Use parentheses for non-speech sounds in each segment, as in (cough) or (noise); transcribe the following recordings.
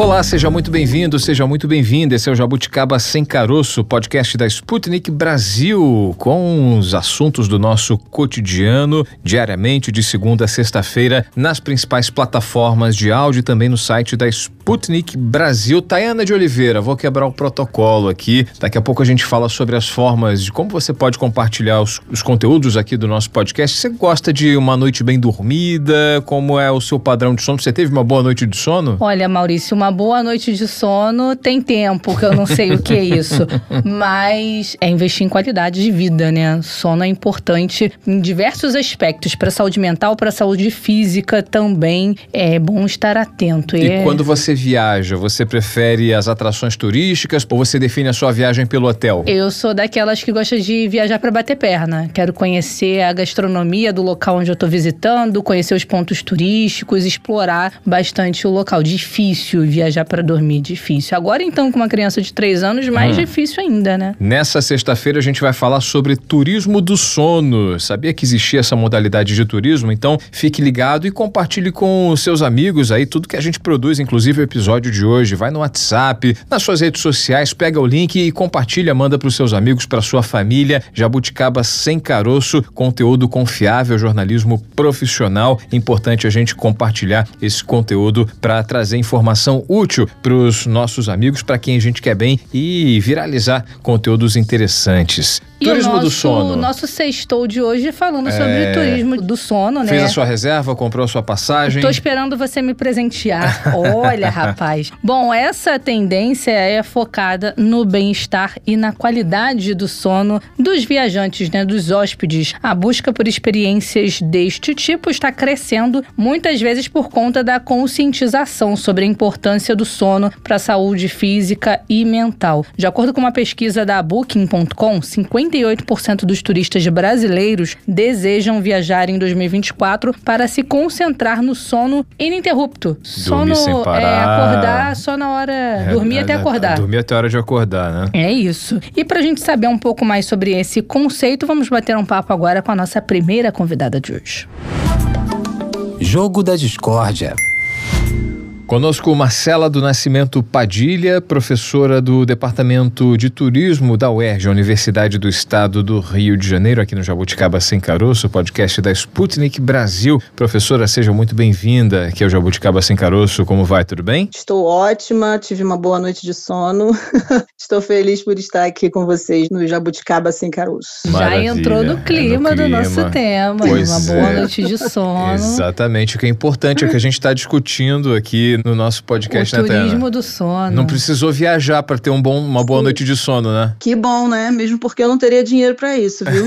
Olá, seja muito bem-vindo, seja muito bem-vinda. Esse é o Jabuticaba Sem Caroço, podcast da Sputnik Brasil, com os assuntos do nosso cotidiano, diariamente, de segunda a sexta-feira, nas principais plataformas de áudio e também no site da Sputnik Brasil. Tayana de Oliveira, vou quebrar o protocolo aqui. Daqui a pouco a gente fala sobre as formas de como você pode compartilhar os, os conteúdos aqui do nosso podcast. Você gosta de uma noite bem dormida? Como é o seu padrão de sono? Você teve uma boa noite de sono? Olha, Maurício, uma boa noite de sono tem tempo, que eu não sei o que é isso. (laughs) Mas é investir em qualidade de vida, né? Sono é importante em diversos aspectos, para saúde mental, para saúde física também. É bom estar atento. E é... quando você viaja, você prefere as atrações turísticas ou você define a sua viagem pelo hotel? Eu sou daquelas que gosta de viajar para bater perna. Quero conhecer a gastronomia do local onde eu tô visitando, conhecer os pontos turísticos, explorar bastante o local. Difícil viajar para dormir, difícil. Agora, então, com uma criança de três anos, mais hum. difícil ainda, né? Nessa sexta-feira, a gente vai falar sobre turismo do sono. Sabia que existia essa modalidade de turismo? Então, fique ligado e compartilhe com os seus amigos aí tudo que a gente produz, inclusive o episódio de hoje. Vai no WhatsApp, nas suas redes sociais, pega o link e compartilha, manda para os seus amigos, para sua família. Jabuticaba sem caroço, conteúdo confiável, jornalismo profissional. Importante a gente compartilhar esse conteúdo para trazer informação útil para os nossos amigos, para quem a gente quer bem e viralizar conteúdos interessantes. E turismo nosso, do sono. O nosso sextou de hoje falando é... sobre turismo do sono, né? Fez a sua reserva, comprou a sua passagem. Estou esperando você me presentear. (laughs) Olha, rapaz. Bom, essa tendência é focada no bem-estar e na qualidade do sono dos viajantes, né, dos hóspedes. A busca por experiências deste tipo está crescendo, muitas vezes por conta da conscientização sobre a importância do sono para a saúde física e mental. De acordo com uma pesquisa da Booking.com, 58% dos turistas brasileiros desejam viajar em 2024 para se concentrar no sono ininterrupto. Dormir sono sem parar. é acordar só na hora, é, dormir é, até acordar. Dormir até a hora de acordar, né? É isso. E para a gente saber um pouco mais sobre esse conceito, vamos bater um papo agora com a nossa primeira convidada de hoje. Jogo da Discórdia. Conosco Marcela do Nascimento Padilha, professora do Departamento de Turismo da UERJ, Universidade do Estado do Rio de Janeiro, aqui no Jabuticaba Sem Caroço, podcast da Sputnik Brasil. Professora, seja muito bem-vinda aqui ao Jabuticaba Sem Caroço. Como vai? Tudo bem? Estou ótima, tive uma boa noite de sono. (laughs) Estou feliz por estar aqui com vocês no Jabuticaba Sem Caroço. Maravilha. Já entrou no clima, é no clima, do nosso tema. Pois uma boa é. noite de sono. Exatamente. O que é importante é que a gente está discutindo aqui no nosso podcast, o né, turismo do sono. Não precisou viajar para ter um bom, uma boa Sim. noite de sono, né? Que bom, né? Mesmo porque eu não teria dinheiro para isso, viu?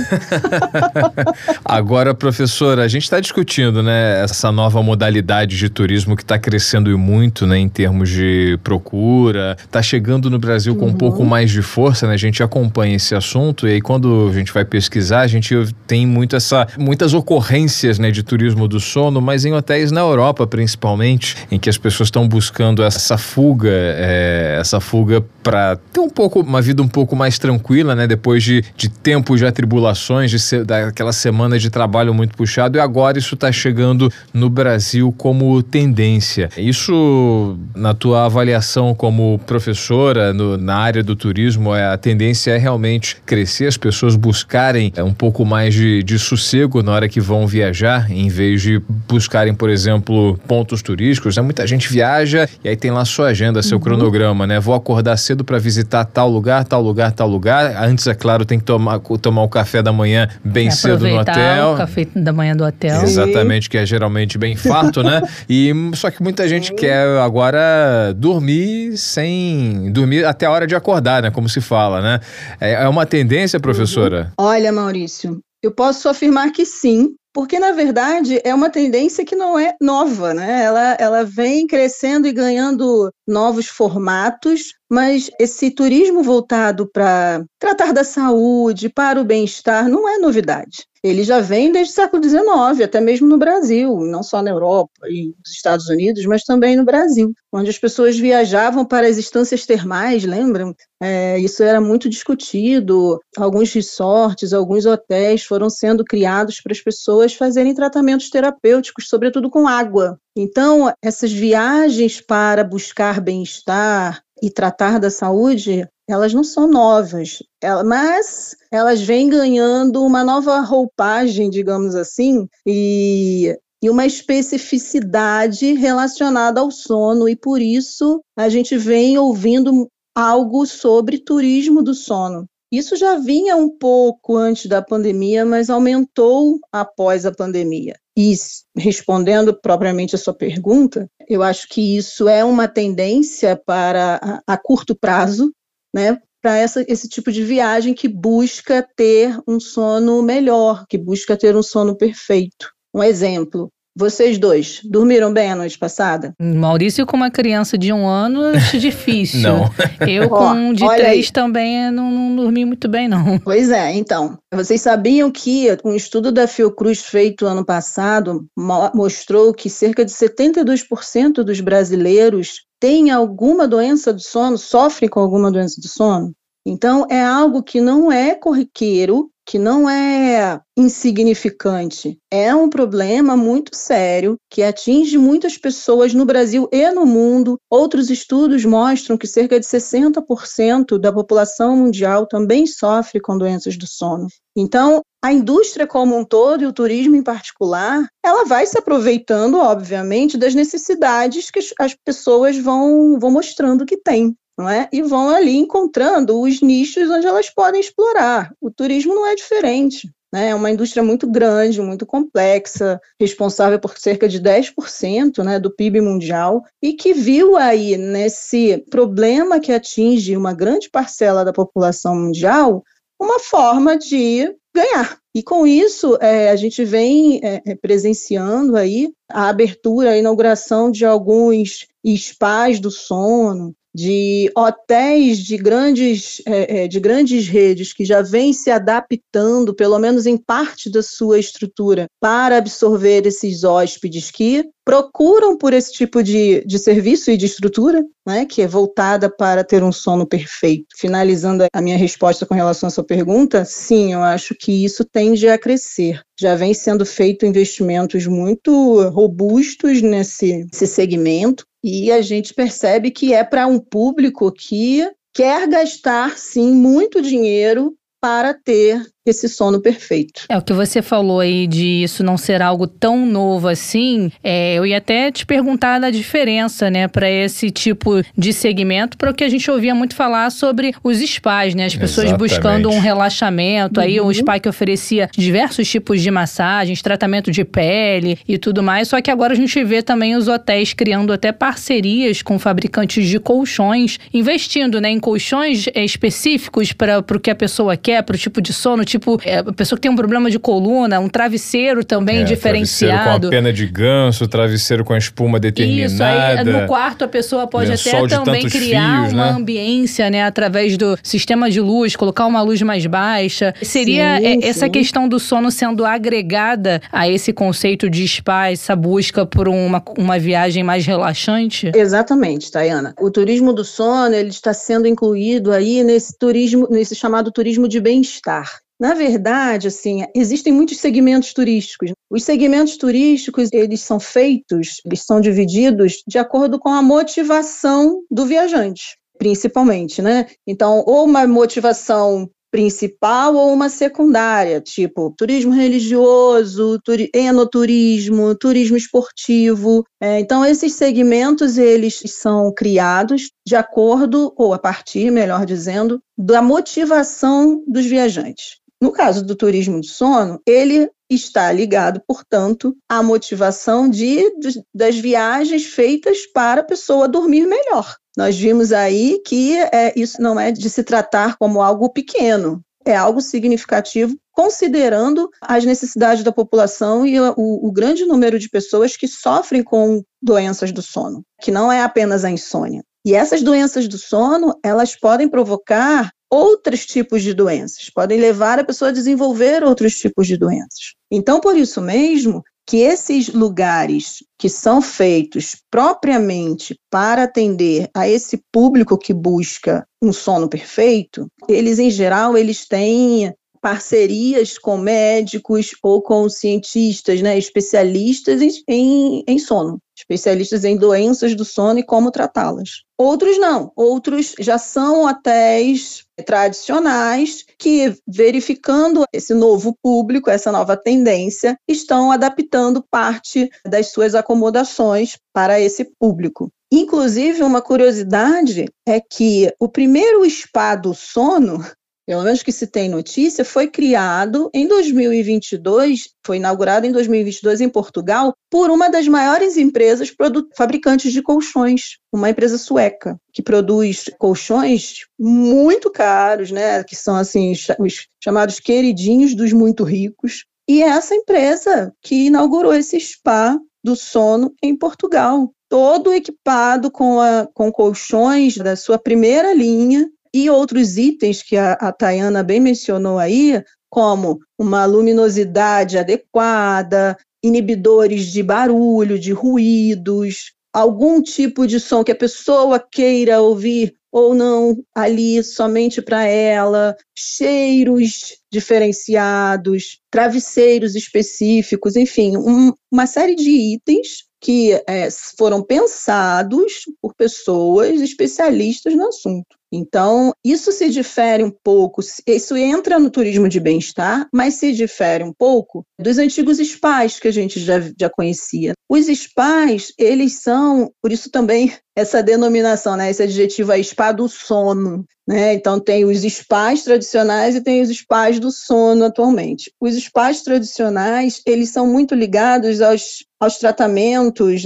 (laughs) Agora, professora, a gente está discutindo, né, essa nova modalidade de turismo que está crescendo e muito, né, em termos de procura, está chegando no Brasil com uhum. um pouco mais de força, né? A gente acompanha esse assunto e aí quando a gente vai pesquisar, a gente tem muito essa, muitas ocorrências, né, de turismo do sono, mas em hotéis na Europa, principalmente, em que as pessoas pessoas estão buscando essa fuga, é, essa fuga para ter um pouco, uma vida um pouco mais tranquila, né? Depois de, de tempos de atribulações, de ser, daquela semana de trabalho muito puxado, e agora isso está chegando no Brasil como tendência. Isso, na tua avaliação como professora no, na área do turismo, é, a tendência é realmente crescer, as pessoas buscarem é, um pouco mais de, de sossego na hora que vão viajar, em vez de buscarem, por exemplo, pontos turísticos. Né? Muita gente viaja e aí tem lá sua agenda, seu uhum. cronograma, né? Vou acordar cedo para visitar tal lugar, tal lugar, tal lugar. Antes, é claro, tem que tomar, tomar o café da manhã bem cedo no hotel. O café da manhã do hotel. Exatamente, que é geralmente bem farto, né? E só que muita gente quer agora dormir sem dormir até a hora de acordar, né? Como se fala, né? É, é uma tendência, professora? Uhum. Olha, Maurício, eu posso afirmar que sim, porque na verdade é uma tendência que não é nova, né? Ela, ela vem crescendo e ganhando novos formatos, mas esse turismo voltado para tratar da saúde, para o bem-estar, não é novidade. ele já vem desde o século XIX, até mesmo no Brasil, não só na Europa e nos Estados Unidos, mas também no Brasil, onde as pessoas viajavam para as instâncias termais, lembram? É, isso era muito discutido. Alguns resorts, alguns hotéis foram sendo criados para as pessoas fazerem tratamentos terapêuticos, sobretudo com água. Então, essas viagens para buscar bem-estar e tratar da saúde elas não são novas, mas elas vêm ganhando uma nova roupagem, digamos assim, e, e uma especificidade relacionada ao sono, e por isso a gente vem ouvindo algo sobre turismo do sono. Isso já vinha um pouco antes da pandemia, mas aumentou após a pandemia. E respondendo propriamente a sua pergunta, eu acho que isso é uma tendência para a, a curto prazo, né, para esse tipo de viagem que busca ter um sono melhor, que busca ter um sono perfeito. Um exemplo, vocês dois, dormiram bem a noite passada? Maurício com uma criança de um ano, acho (laughs) difícil. não. Eu com um de três aí. também não, não, dormi muito bem, não. Pois é, então. Vocês sabiam que um estudo da Fiocruz feito ano passado mostrou que cerca de 72% dos brasileiros têm alguma doença do sono, sofrem com alguma doença do sono? Então, é algo que não é corriqueiro que não é insignificante, é um problema muito sério que atinge muitas pessoas no Brasil e no mundo. Outros estudos mostram que cerca de 60% da população mundial também sofre com doenças do sono. Então, a indústria como um todo e o turismo em particular, ela vai se aproveitando, obviamente, das necessidades que as pessoas vão, vão mostrando que têm não é? E vão ali encontrando os nichos onde elas podem explorar. O turismo não é diferente. Né? É uma indústria muito grande, muito complexa, responsável por cerca de 10% né, do PIB mundial, e que viu aí nesse problema que atinge uma grande parcela da população mundial uma forma de ganhar. E com isso, é, a gente vem é, é presenciando aí a abertura, a inauguração de alguns spas do sono, de hotéis de grandes, é, é, de grandes redes que já vêm se adaptando, pelo menos em parte da sua estrutura, para absorver esses hóspedes que procuram por esse tipo de, de serviço e de estrutura, né, que é voltada para ter um sono perfeito. Finalizando a minha resposta com relação à sua pergunta, sim, eu acho que isso tende a crescer. Já vem sendo feito investimentos muito robustos nesse, nesse segmento, e a gente percebe que é para um público que quer gastar, sim, muito dinheiro para ter esse sono perfeito. É o que você falou aí de isso não ser algo tão novo assim. É, eu ia até te perguntar da diferença, né, para esse tipo de segmento, para o que a gente ouvia muito falar sobre os spas, né, as pessoas Exatamente. buscando um relaxamento. Uhum. Aí o spa que oferecia diversos tipos de massagens, tratamento de pele e tudo mais. Só que agora a gente vê também os hotéis criando até parcerias com fabricantes de colchões, investindo, né, em colchões é, específicos para o que a pessoa quer, para o tipo de sono tipo, é, a pessoa que tem um problema de coluna, um travesseiro também é, diferenciado. Travesseiro com a pena de ganso, travesseiro com a espuma determinada. Isso, aí no quarto a pessoa pode até também criar fios, uma né? ambiência, né, através do sistema de luz, colocar uma luz mais baixa. Seria sim, sim. essa questão do sono sendo agregada a esse conceito de spa, essa busca por uma, uma viagem mais relaxante? Exatamente, Tayana. O turismo do sono, ele está sendo incluído aí nesse turismo, nesse chamado turismo de bem-estar. Na verdade, assim, existem muitos segmentos turísticos. Os segmentos turísticos, eles são feitos, eles são divididos de acordo com a motivação do viajante, principalmente, né? Então, ou uma motivação principal ou uma secundária, tipo turismo religioso, turi enoturismo, turismo esportivo. É, então, esses segmentos eles são criados de acordo, ou a partir, melhor dizendo, da motivação dos viajantes. No caso do turismo de sono, ele está ligado, portanto, à motivação de, de, das viagens feitas para a pessoa dormir melhor. Nós vimos aí que é, isso não é de se tratar como algo pequeno, é algo significativo, considerando as necessidades da população e o, o, grande número de pessoas que sofrem com doenças do sono, que não é apenas a insônia. E essas doenças do sono, elas podem provocar outros tipos de doenças, podem levar a pessoa a desenvolver outros tipos de doenças. Então, por isso mesmo, que esses lugares que são feitos propriamente para atender a esse público que busca um sono perfeito, eles em geral eles têm parcerias com médicos ou com cientistas, né, especialistas em, em sono, especialistas em doenças do sono e como tratá-las. Outros não, outros já são hotéis tradicionais que, verificando esse novo público, essa nova tendência, estão adaptando parte das suas acomodações para esse público. Inclusive, uma curiosidade é que o primeiro spa do sono pelo menos que se tem notícia, foi criado em 2022, foi inaugurado em 2022 em Portugal, por uma das maiores empresas fabricantes de colchões, uma empresa sueca, que produz colchões muito caros, né, que são assim os chamados queridinhos dos muito ricos. E é essa empresa que inaugurou esse spa do sono em Portugal, todo equipado com, a, com colchões da sua primeira linha, e outros itens que a, a Tayana bem mencionou aí, como uma luminosidade adequada, inibidores de barulho, de ruídos, algum tipo de som que a pessoa queira ouvir ou não ali somente para ela, cheiros diferenciados, travesseiros específicos, enfim, um, uma série de itens que é, foram pensados por pessoas especialistas no assunto. Então, isso se difere um pouco, isso entra no turismo de bem-estar, mas se difere um pouco dos antigos spas que a gente já, já conhecia. Os spas, eles são, por isso também essa denominação, né, esse adjetivo aí, spa do sono. Né? Então, tem os spas tradicionais e tem os spas do sono atualmente. Os spas tradicionais, eles são muito ligados aos, aos tratamentos,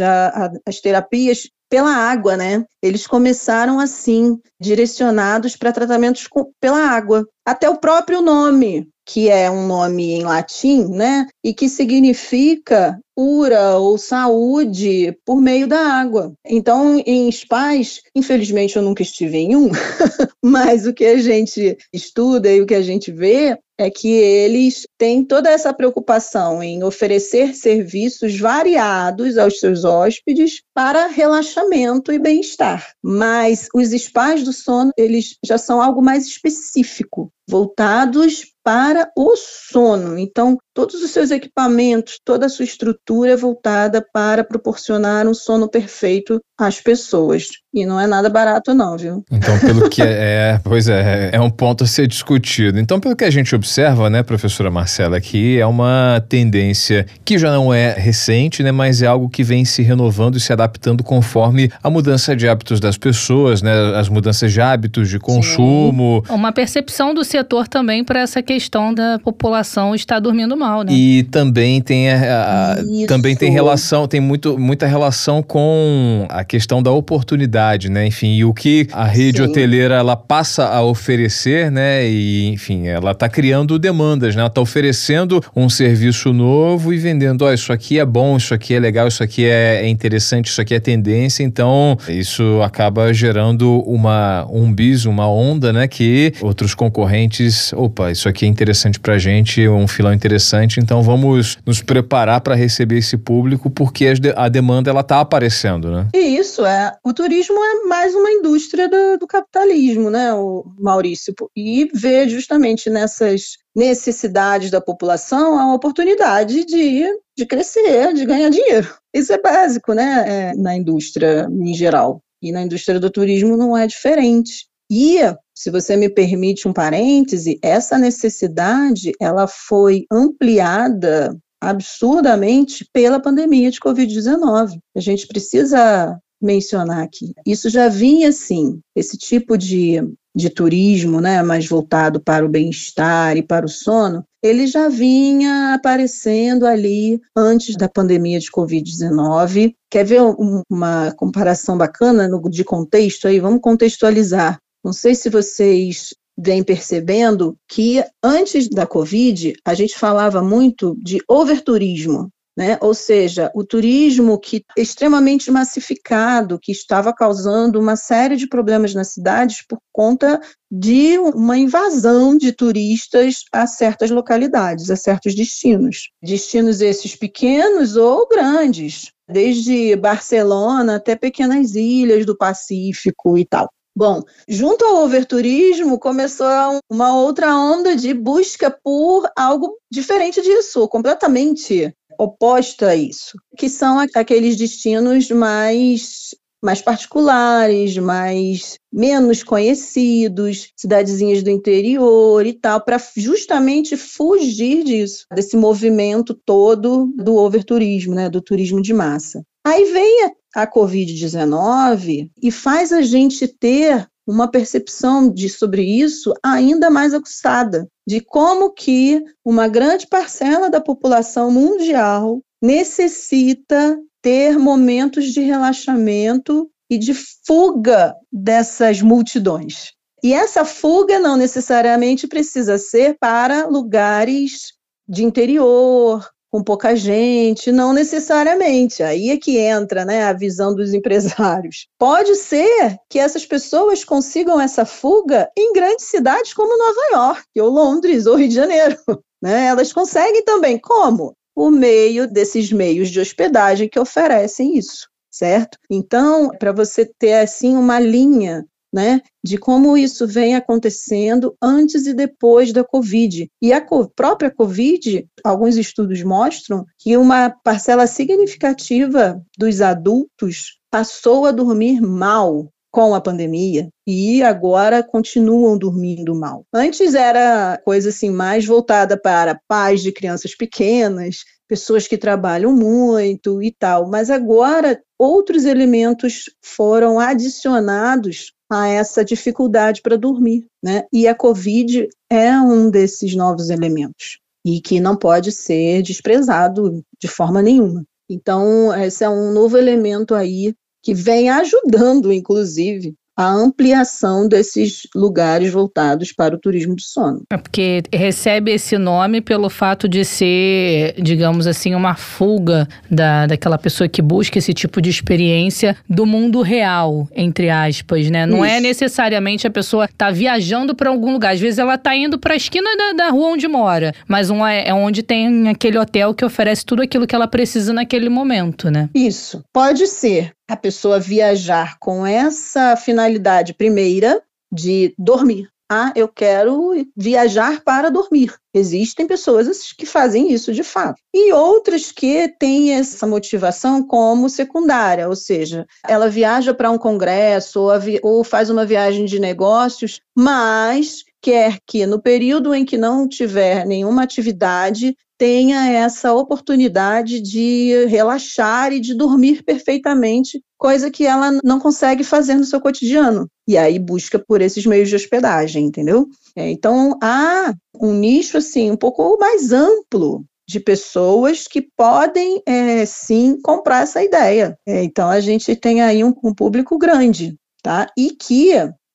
às terapias pela água, né? Eles começaram assim, direcionados para tratamentos com, pela água. Até o próprio nome, que é um nome em latim, né? E que significa cura ou saúde por meio da água. Então, em spas, infelizmente eu nunca estive em um, (laughs) mas o que a gente estuda e o que a gente vê é que eles têm toda essa preocupação em oferecer serviços variados aos seus hóspedes para relaxamento e bem-estar. Mas os spas do sono, eles já são algo mais específico, voltados para o sono. Então, todos os seus equipamentos, toda a sua estrutura é voltada para proporcionar um sono perfeito às pessoas. E não é nada barato, não, viu? Então, pelo que (laughs) é, é pois é, é um ponto a ser discutido. Então, pelo que a gente observa, né, professora Marcela, aqui é uma tendência que já não é recente, né, mas é algo que vem se renovando e se adaptando conforme a mudança de hábitos das pessoas, né, as mudanças de hábitos de consumo. Sim. Uma percepção do setor também para essa questão questão da população estar dormindo mal, né? E também tem a, a também tem relação, tem muito, muita relação com a questão da oportunidade, né? Enfim, e o que a rede Sim. hoteleira ela passa a oferecer, né? E enfim, ela está criando demandas, né? Ela está oferecendo um serviço novo e vendendo, ó, oh, isso aqui é bom, isso aqui é legal, isso aqui é, é interessante, isso aqui é tendência. Então, isso acaba gerando uma um bis, uma onda, né? Que outros concorrentes, opa, isso aqui é interessante para a gente, um filão interessante, então vamos nos preparar para receber esse público porque a demanda ela está aparecendo, né? E isso é, o turismo é mais uma indústria do, do capitalismo, né, o Maurício, e vê justamente nessas necessidades da população a oportunidade de, de crescer, de ganhar dinheiro. Isso é básico, né, é, na indústria em geral. E na indústria do turismo não é diferente. E se você me permite um parêntese, essa necessidade ela foi ampliada absurdamente pela pandemia de Covid-19. A gente precisa mencionar aqui. Isso já vinha assim, esse tipo de, de turismo, né, mais voltado para o bem-estar e para o sono, ele já vinha aparecendo ali antes da pandemia de Covid-19. Quer ver uma comparação bacana de contexto aí? Vamos contextualizar. Não sei se vocês vêm percebendo que antes da Covid a gente falava muito de overturismo. Né? Ou seja, o turismo que extremamente massificado, que estava causando uma série de problemas nas cidades por conta de uma invasão de turistas a certas localidades, a certos destinos. Destinos esses pequenos ou grandes, desde Barcelona até pequenas ilhas do Pacífico e tal. Bom, junto ao overturismo, começou uma outra onda de busca por algo diferente disso, completamente oposta a isso, que são aqueles destinos mais mais particulares, mais menos conhecidos, cidadezinhas do interior e tal, para justamente fugir disso, desse movimento todo do overturismo, né, do turismo de massa. Aí vem a, a Covid-19 e faz a gente ter uma percepção de sobre isso ainda mais aguçada, de como que uma grande parcela da população mundial necessita ter momentos de relaxamento e de fuga dessas multidões. E essa fuga não necessariamente precisa ser para lugares de interior, com pouca gente, não necessariamente. Aí é que entra né, a visão dos (laughs) empresários. Pode ser que essas pessoas consigam essa fuga em grandes cidades como Nova York, ou Londres, ou Rio de Janeiro. (laughs) Né? Elas conseguem também. Como? Por meio desses meios de hospedagem que oferecem isso, certo? Então, para você ter assim uma linha né, de como isso vem acontecendo antes e depois da Covid. E a própria Covid, alguns estudos mostram que uma parcela significativa dos adultos passou a dormir mal com a pandemia e agora continuam dormindo mal. Antes era coisa assim mais voltada para pais de crianças pequenas, pessoas que trabalham muito e tal, mas agora outros elementos foram adicionados a essa dificuldade para dormir, né? E a COVID é um desses novos elementos e que não pode ser desprezado de forma nenhuma. Então, esse é um novo elemento aí que vem ajudando, inclusive, a ampliação desses lugares voltados para o turismo de sono. É porque recebe esse nome pelo fato de ser, digamos assim, uma fuga da, daquela pessoa que busca esse tipo de experiência do mundo real, entre aspas, né? Não é Isso. é necessariamente a pessoa tá viajando para algum lugar. Às vezes ela tá indo para a esquina da, da, rua onde mora, mas um é, é onde tem aquele hotel que oferece tudo aquilo que ela precisa naquele momento, né? Isso. Pode ser a pessoa viajar com essa finalidade primeira de dormir. Ah, eu quero viajar para dormir. Existem pessoas que fazem isso de fato. E outras que têm essa motivação como secundária, ou seja, ela viaja para um congresso ou, ou faz uma viagem de negócios, mas quer que no período em que não tiver nenhuma atividade, tenha essa oportunidade de relaxar e de dormir perfeitamente, coisa que ela não consegue fazer no seu cotidiano. E aí busca por esses meios de hospedagem, entendeu? É, então há um nicho assim um pouco mais amplo de pessoas que podem é, sim comprar essa ideia. É, então a gente tem aí um, um público grande, tá? E que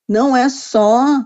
não é só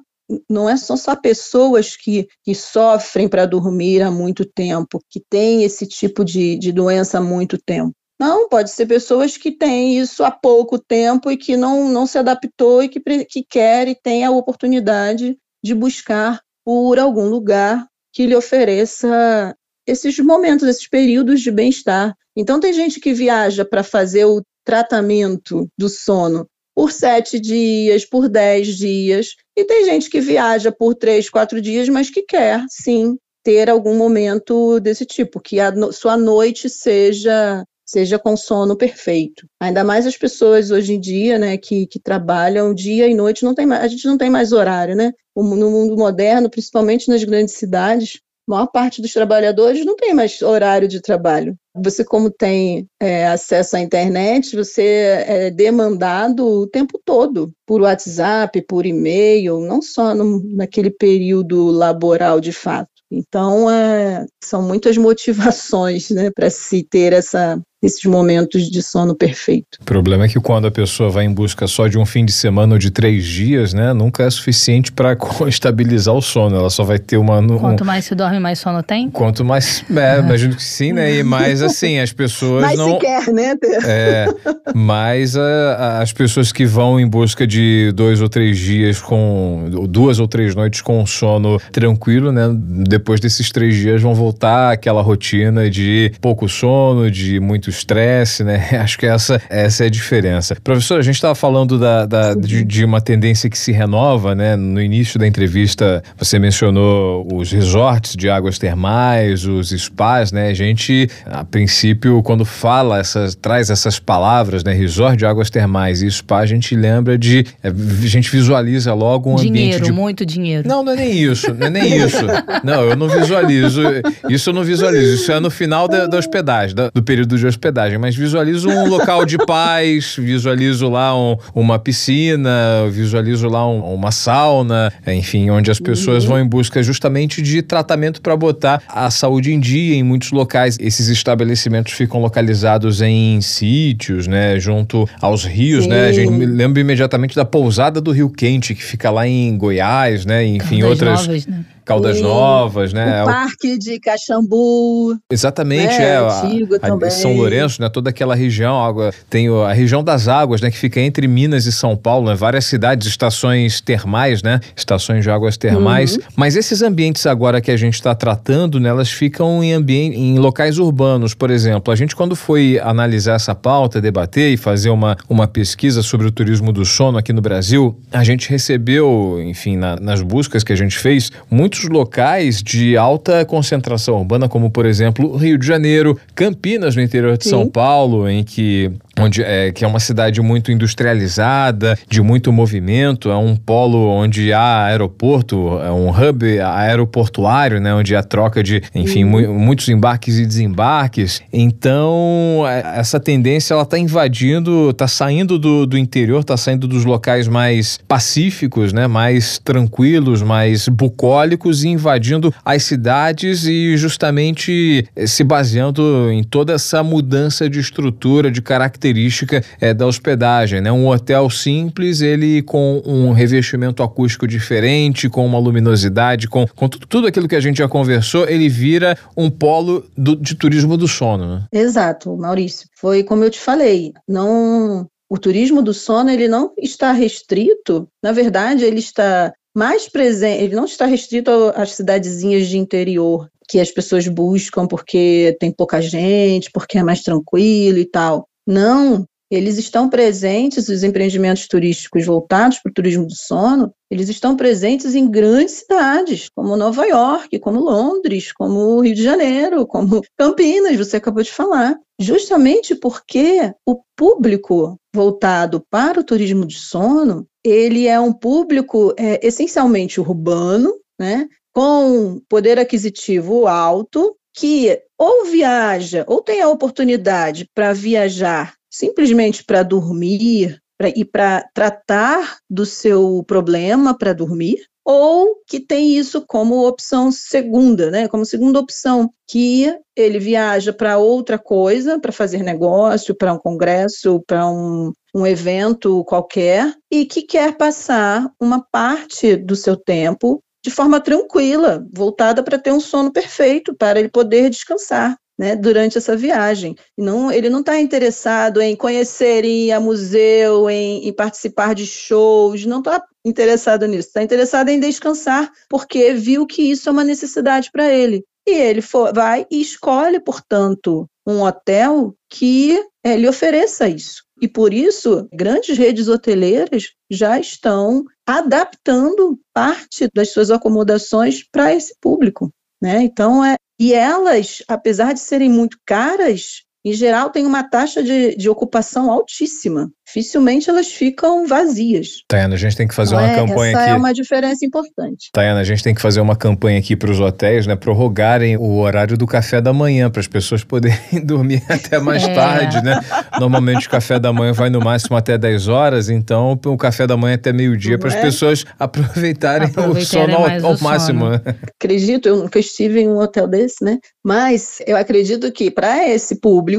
não é, são só pessoas que, que sofrem para dormir há muito tempo, que têm esse tipo de, de doença há muito tempo. Não, pode ser pessoas que têm isso há pouco tempo e que não, não se adaptou e que, que quer e tem a oportunidade de buscar por algum lugar que lhe ofereça esses momentos, esses períodos de bem-estar. Então, tem gente que viaja para fazer o tratamento do sono por sete dias, por dez dias. E tem gente que viaja por três, quatro dias, mas que quer, sim, ter algum momento desse tipo, que a no sua noite seja seja com sono perfeito. Ainda mais as pessoas hoje em dia, né, que, que trabalham dia e noite, não tem mais, a gente não tem mais horário, né? No mundo moderno, principalmente nas grandes cidades, a maior parte dos trabalhadores não tem mais horário de trabalho. Você, como tem é, acesso à internet, você é demandado o tempo todo por WhatsApp, por e-mail, não só no, naquele período laboral de fato. Então, é, são muitas (laughs) motivações né, para se ter essa, esses momentos de sono perfeito. O problema é que quando a pessoa vai em busca só de um fim de semana ou de três dias, né, nunca é suficiente para (laughs) estabilizar o sono. Ela só vai ter uma. Um, Quanto mais se dorme, mais sono tem? Quanto mais. É, imagino que sim, né? E mais assim, as pessoas mais não. Se quer, né? (laughs) É, mais a, as pessoas que vão em busca de dois ou três dias com. duas ou três noites com sono tranquilo, né? Depois desses três dias vão voltar àquela rotina de pouco sono, de muito estresse, né? (laughs) Acho que essa, essa é a diferença. Professor, a gente estava falando da, da de, de, uma tendência que se renova, né? No início da entrevista, você mencionou os resorts de águas termais, os spas, né? A gente, a princípio, quando fala, essas, traz essas palavras, né? Resort de águas termais e spa, a gente lembra de. É, a gente visualiza logo um dinheiro, ambiente. De... muito dinheiro. Não, não é nem isso, não é nem isso. Não, eu não visualizo. Isso eu não visualizo. Isso é no final da, da hospedagem, da, do período de hospedagem. Mas visualizo um local de paz, (laughs) visualizo lá um, uma piscina, visualizo lá um, uma sauna, enfim, onde as pessoas uhum. vão em busca justamente de tratamento para botar a saúde em dia em muitos locais. Esses estabelecimentos ficam localizados em sítios, né, junto aos rios, Sim. né? A gente lembra imediatamente da pousada do Rio Quente, que fica lá em Goiás, né? Enfim, outras. Novas, né? Caldas Novas, né? O Parque de Caxambu. Exatamente, né? é. A, também. São Lourenço, né? Toda aquela região, água, tem a região das águas, né? Que fica entre Minas e São Paulo, né? Várias cidades, estações termais, né? Estações de águas termais. Uhum. Mas esses ambientes agora que a gente está tratando, né? Elas ficam em, ambiente, em locais urbanos, por exemplo. A gente, quando foi analisar essa pauta, debater e fazer uma, uma pesquisa sobre o turismo do sono aqui no Brasil, a gente recebeu, enfim, na, nas buscas que a gente fez, muitos muitos locais de alta concentração urbana, como por exemplo Rio de Janeiro, Campinas no interior de Sim. São Paulo, em que onde é, que é uma cidade muito industrializada, de muito movimento, é um polo onde há aeroporto, é um hub aeroportuário, né, onde há troca de, enfim, uhum. mu muitos embarques e desembarques. Então, é, essa tendência ela está invadindo, está saindo do, do interior, está saindo dos locais mais pacíficos, né, mais tranquilos, mais bucólicos e invadindo as cidades e justamente eh, se baseando em toda essa mudança de estrutura, de características característica é, da hospedagem, né? Um hotel simples, ele com um revestimento acústico diferente, com uma luminosidade, com, com tudo, aquilo que a gente já conversou, ele vira um polo do, de turismo do sono, né? Exato, Maurício. Foi como eu te falei, não o turismo do sono ele não está restrito, na verdade ele está mais presente, ele não está restrito às cidadezinhas de interior que as pessoas buscam porque tem pouca gente, porque é mais tranquilo e tal. Não, eles estão presentes, os empreendimentos turísticos voltados para o turismo do sono, eles estão presentes em grandes cidades, como Nova York, como Londres, como Rio de Janeiro, como Campinas, você acabou de falar. Justamente porque o público voltado para o turismo de sono, ele é um público é, essencialmente urbano, né, com poder aquisitivo alto, que ou viaja ou tem a oportunidade para viajar simplesmente para dormir pra, e para tratar do seu problema para dormir, ou que tem isso como opção segunda, né? Como segunda opção, que ele viaja para outra coisa, para fazer negócio, para um congresso, para um, um evento qualquer, e que quer passar uma parte do seu tempo de forma tranquila, voltada para ter um sono perfeito, para ele poder descansar. Né, durante essa viagem. Não, ele não está interessado em conhecer, em ir a museu, em, em participar de shows, não está interessado nisso. Está interessado em descansar, porque viu que isso é uma necessidade para ele. E ele for, vai e escolhe, portanto, um hotel que é, lhe ofereça isso. E por isso, grandes redes hoteleiras já estão adaptando parte das suas acomodações para esse público. Né? Então, é, e elas, apesar de serem muito caras, em geral, têm uma taxa de, de ocupação altíssima dificilmente elas ficam vazias. Tayana, a gente tem que fazer uma é, campanha essa aqui. é uma diferença importante. Tayana, a gente tem que fazer uma campanha aqui para os hotéis, né? Prorrogarem o horário do café da manhã, para as pessoas poderem (laughs) dormir até mais é. tarde, né? Normalmente o café da manhã vai no máximo até 10 horas, então o café da manhã até meio-dia, para as é? pessoas aproveitarem, aproveitarem o sono ao, ao máximo. Né? Acredito, eu nunca estive em um hotel desse, né? Mas eu acredito que para esse público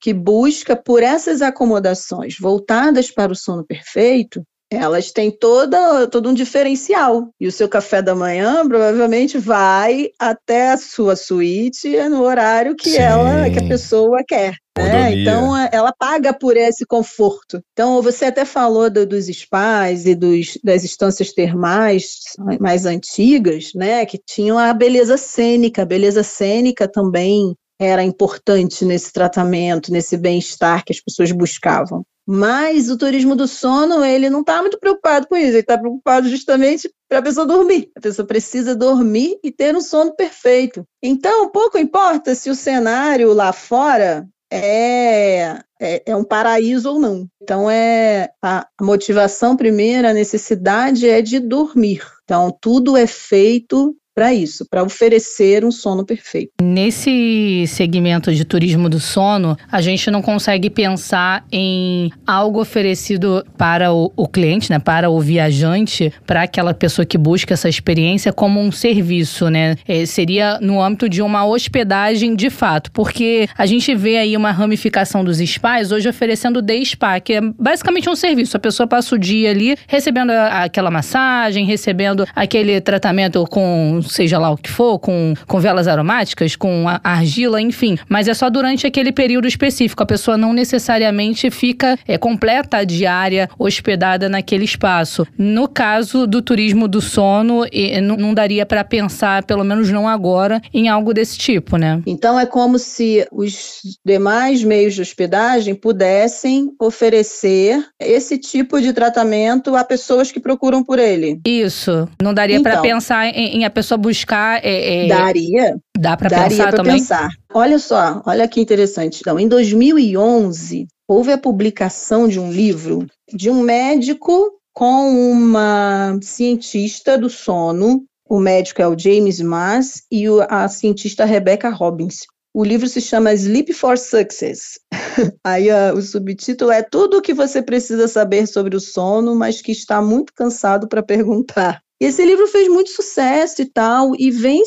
que busca por essas acomodações voltadas para o sono perfeito, elas têm toda, todo um diferencial. E o seu café da manhã provavelmente vai até a sua suíte no horário que ela, que a pessoa quer. Né? Então ela paga por esse conforto. Então você até falou do, dos spas e dos, das instâncias termais mais antigas, né? Que tinham a beleza cênica. A beleza cênica também era importante nesse tratamento, nesse bem-estar que as pessoas buscavam. Mas o turismo do sono, ele não está muito preocupado com isso, ele está preocupado justamente para a pessoa dormir. A pessoa precisa dormir e ter um sono perfeito. Então, pouco importa se o cenário lá fora é, é, é, um paraíso ou não. Então, é a motivação primeira, a necessidade é de dormir. Então, tudo é feito para isso, para oferecer um sono perfeito. Nesse segmento de turismo do sono, a gente não consegue pensar em algo oferecido para o, o cliente, né, para o viajante, para aquela pessoa que busca essa experiência como um serviço, né? É, seria no âmbito de uma hospedagem de fato, porque a gente vê aí uma ramificação dos spas hoje oferecendo day spa, que é basicamente um serviço. A pessoa passa o dia ali recebendo aquela massagem, recebendo aquele tratamento com seja lá o que for, com, com velas aromáticas, com argila, enfim. Mas é só durante aquele período específico. A pessoa não necessariamente fica é, completa a diária hospedada naquele espaço. No caso do turismo do sono, não, não daria para pensar, pelo menos não agora, em algo desse tipo, né? Então é como se os demais meios de hospedagem pudessem oferecer esse tipo de tratamento a pessoas que procuram por ele. Isso. Não daria então, para pensar em, em a pessoa buscar. É, é, daria. Dá para pensar também? pensar. Olha só, olha que interessante. Então, em 2011, houve a publicação de um livro de um médico com uma cientista do sono. O médico é o James Mas e a cientista Rebecca Robbins. O livro se chama Sleep for Success. (laughs) Aí uh, o subtítulo é Tudo o que você precisa saber sobre o sono, mas que está muito cansado para perguntar. E esse livro fez muito sucesso e tal, e vem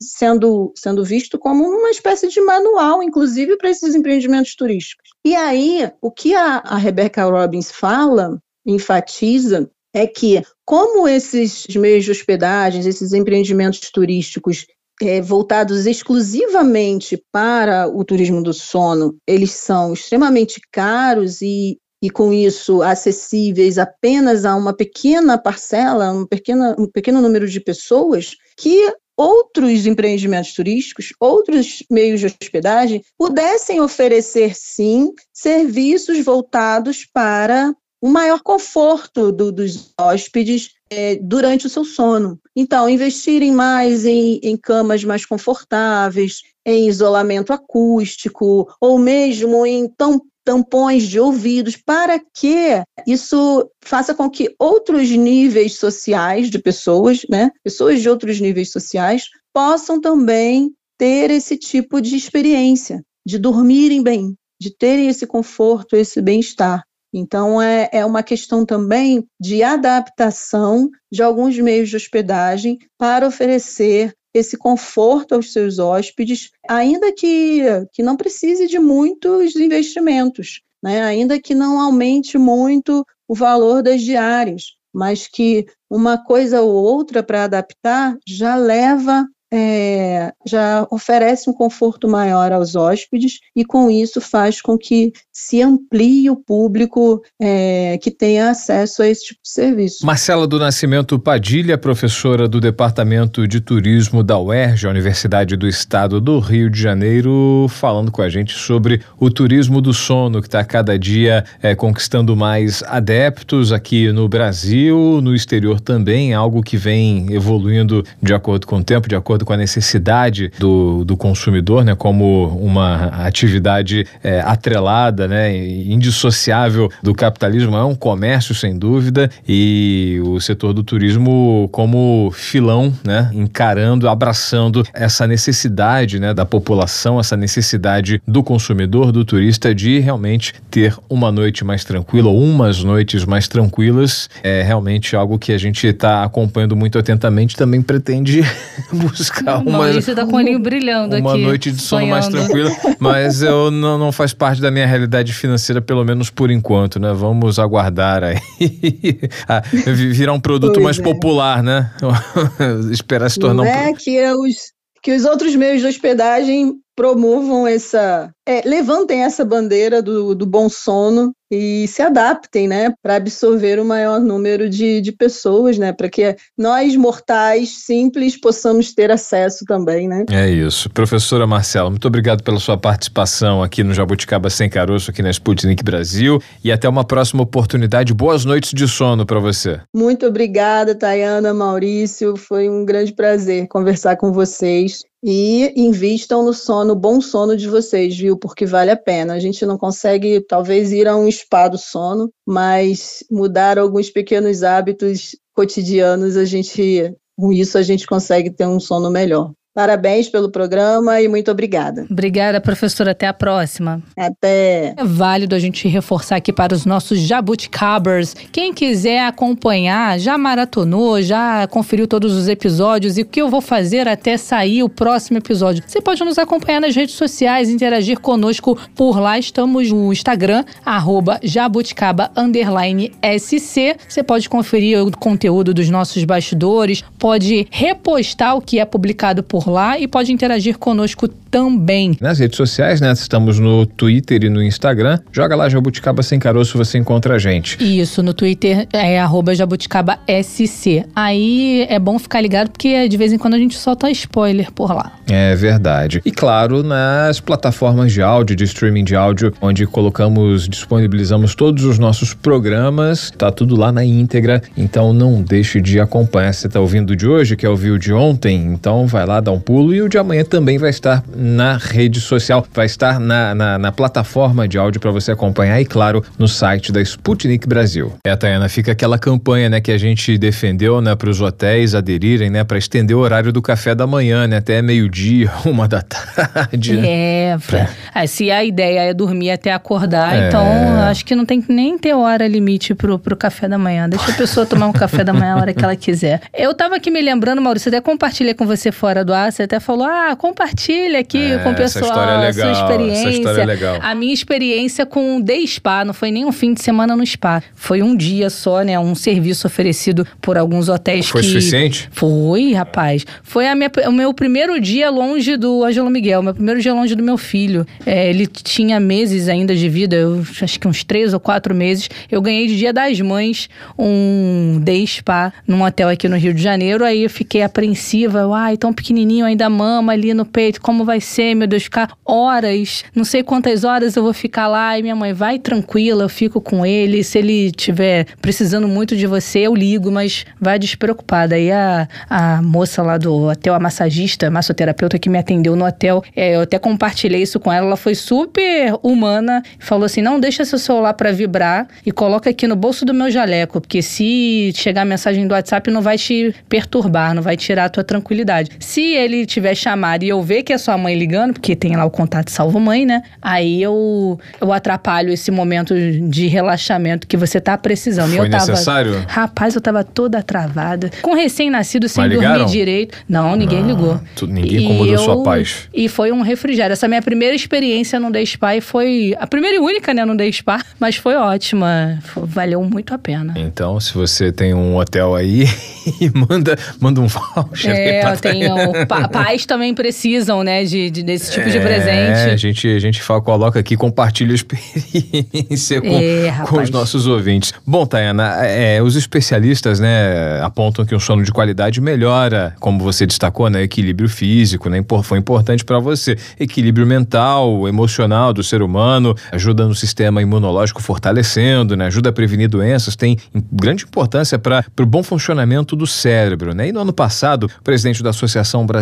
sendo, sendo visto como uma espécie de manual, inclusive para esses empreendimentos turísticos. E aí, o que a, a Rebecca Robbins fala, enfatiza, é que, como esses meios de hospedagem, esses empreendimentos turísticos é, voltados exclusivamente para o turismo do sono, eles são extremamente caros e e com isso acessíveis apenas a uma pequena parcela, um pequeno, um pequeno número de pessoas, que outros empreendimentos turísticos, outros meios de hospedagem pudessem oferecer sim serviços voltados para um maior conforto do, dos hóspedes é, durante o seu sono. Então, investirem mais em, em camas mais confortáveis, em isolamento acústico, ou mesmo em tão tampões de ouvidos, para que isso faça com que outros níveis sociais de pessoas, né, pessoas de outros níveis sociais, possam também ter esse tipo de experiência, de dormirem bem, de terem esse conforto, esse bem-estar. Então, é, é uma questão também de adaptação de alguns meios de hospedagem para oferecer esse conforto aos seus hóspedes, ainda que, que não precise de muitos investimentos, né? ainda que não aumente muito o valor das diárias, mas que uma coisa ou outra para adaptar já leva é, já oferece um conforto maior aos hóspedes e, com isso, faz com que se amplie o público é, que tenha acesso a esse tipo de serviço. Marcela do Nascimento Padilha, professora do Departamento de Turismo da UERJ, Universidade do Estado do Rio de Janeiro, falando com a gente sobre o turismo do sono, que está cada dia é, conquistando mais adeptos aqui no Brasil, no exterior também, algo que vem evoluindo de acordo com o tempo, de acordo acordo com a necessidade do, do consumidor, né, como uma atividade é, atrelada, né, indissociável do capitalismo, é um comércio sem dúvida e o setor do turismo como filão, né, encarando, abraçando essa necessidade, né, da população, essa necessidade do consumidor, do turista de realmente ter uma noite mais tranquila ou umas noites mais tranquilas, é realmente algo que a gente está acompanhando muito atentamente, também pretende (laughs) buscar buscar uma. Maurício tá com o olhinho brilhando uma aqui. noite de sono mais sonhando. tranquila, (laughs) mas eu não, não faz parte da minha realidade financeira, pelo menos por enquanto, né? Vamos aguardar aí. (laughs) Ah, vi- virar um produto Pois mais é. popular, né? (laughs) Esperar se tornar Não um. é que os, que os outros meios de hospedagem promovam essa. é, levantem essa bandeira do, do bom sono e se adaptem, né, para absorver o maior número de, de pessoas, né, para que nós mortais simples possamos ter acesso também, né. É isso. Professora Marcela, muito obrigado pela sua participação aqui no Jabuticaba Sem Caroço, aqui na Sputnik Brasil. E até uma próxima oportunidade. Boas noites de sono para você. Muito obrigada, Tayana, Maurício. Foi um grande prazer conversar com vocês. E invistam no sono, bom sono de vocês, viu? Porque vale a pena. A gente não consegue, talvez, ir a um spa do sono, mas mudar alguns pequenos hábitos cotidianos, a gente, com isso, a gente consegue ter um sono melhor. Parabéns pelo programa e muito obrigada. Obrigada, professora. Até a próxima. Até. É válido a gente reforçar aqui para os nossos jabuticabers. Quem quiser acompanhar, já maratonou, já conferiu todos os episódios e o que eu vou fazer até sair o próximo episódio. Você pode nos acompanhar nas redes sociais, interagir conosco por lá. Estamos no Instagram, arroba jabuticaba underline SC. Você pode conferir o conteúdo dos nossos bastidores, pode repostar o que é publicado por lá e pode interagir conosco também. Nas redes sociais, né? Estamos no Twitter e no Instagram. Joga lá Jabuticaba Sem Caroço, você encontra a gente. Isso, no Twitter é arroba jabuticaba SC. Aí é bom ficar ligado porque de vez em quando a gente solta spoiler por lá. É verdade. E claro, nas plataformas de áudio, de streaming de áudio, onde colocamos, disponibilizamos todos os nossos programas, tá tudo lá na íntegra, então não deixe de acompanhar. Você tá ouvindo de hoje, que é ouvir o de ontem, então vai lá dar um pulo e o de amanhã também vai estar na rede social, vai estar na, na, na plataforma de áudio para você acompanhar e, claro, no site da Sputnik Brasil. É, Tayana, fica aquela campanha, né, que a gente defendeu, né, para os hotéis aderirem, né, para estender o horário do café da manhã, né, até meio-dia, (laughs) uma da tarde. né? É, pra- ah, se a ideia é dormir até acordar, É. então acho que não tem que nem ter hora limite pro, pro café da manhã. Deixa a pessoa tomar um café da manhã a hora que ela quiser. Eu tava aqui me lembrando, Maurício, até compartilhei com você fora do ar, você até falou, ah, compartilha aqui É, com o essa pessoal história é a legal, sua essa experiência. história é legal. A minha experiência com o Day Spa, não foi nem um fim de semana no spa. Foi um dia só, né? Um serviço oferecido por alguns hotéis Foi que... suficiente? Foi, rapaz. Foi a minha- o meu primeiro dia longe do Ângelo Miguel, meu primeiro dia longe do meu filho. É, ele tinha meses ainda de vida, eu acho que uns três ou quatro meses. Eu ganhei de Dia das Mães um day spa num hotel aqui no Rio de Janeiro. Aí eu fiquei apreensiva. Ai, tão pequenininho, ainda mama ali no peito. Como vai ser, meu Deus? Ficar horas, não sei quantas horas eu vou ficar lá. E minha mãe, vai tranquila, eu fico com ele. Se ele tiver precisando muito de você, eu ligo, mas vai despreocupada. Aí a, a moça lá do hotel, a massagista, a massoterapeuta que me atendeu no hotel, é, eu até compartilhei isso com ela. Ela foi super humana falou assim: não deixa seu celular pra vibrar e coloca aqui no bolso do meu jaleco, porque se chegar a mensagem do WhatsApp não vai te perturbar, não vai tirar a tua tranquilidade. Se ele tiver chamado e eu ver que é sua mãe ligando, porque tem lá o contato salvo mãe, né? Aí eu, eu atrapalho esse momento de relaxamento que você tá precisando. Foi eu tava, necessário? Rapaz, eu tava toda travada. Com recém-nascido, sem dormir direito. Não, ninguém Não, ligou. tu- ninguém incomodou eu- sua paz. E foi um refrigério. Essa minha primeira experiência no Day Spa e foi a primeira e única, né, no Day Spa, (laughs) mas foi ótima. Valeu muito a pena. Então, se você tem um hotel aí, (laughs) manda, manda um voucher. É, eu tenho. Pa- (laughs) pais também precisam, né, de, de- desse tipo de É, a presente. gente, a gente fala, coloca aqui, compartilha a experiência (laughs) com, É, com os nossos ouvintes. Bom, Tayana, é, os especialistas, né, apontam que um sono de qualidade melhora, como você destacou, né, equilíbrio físico, né, foi importante para você. Equilíbrio mental, emocional do ser humano, ajuda no sistema imunológico fortalecendo, né, ajuda a prevenir doenças, tem grande importância para o bom funcionamento do cérebro, né? E no ano passado, o presidente da Associação Brasileira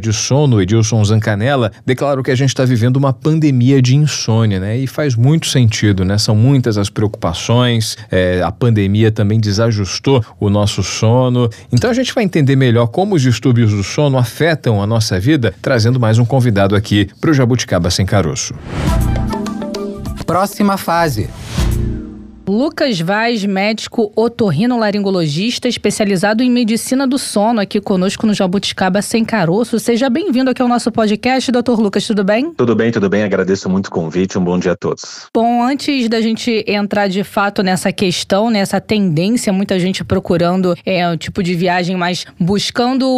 de Sono, Edilson Zancanella, declarou que a gente está vivendo uma pandemia de insônia, né? E faz muito sentido, né? São muitas as preocupações, é, a pandemia também desajustou o nosso sono. Então a gente vai entender melhor como os distúrbios do sono afetam a nossa vida, trazendo mais um convidado aqui para o Jabuticaba Sem Caroço. Próxima fase. Lucas Vaz, médico otorrinolaringologista, especializado em medicina do sono, aqui conosco no Jabuticaba Sem Caroço. Seja bem-vindo aqui ao nosso podcast, doutor Lucas, tudo bem? Tudo bem, tudo bem. Agradeço muito o convite. Um bom dia a todos. Bom, antes da gente entrar de fato nessa questão, nessa tendência, muita gente procurando é, um tipo de viagem, mas buscando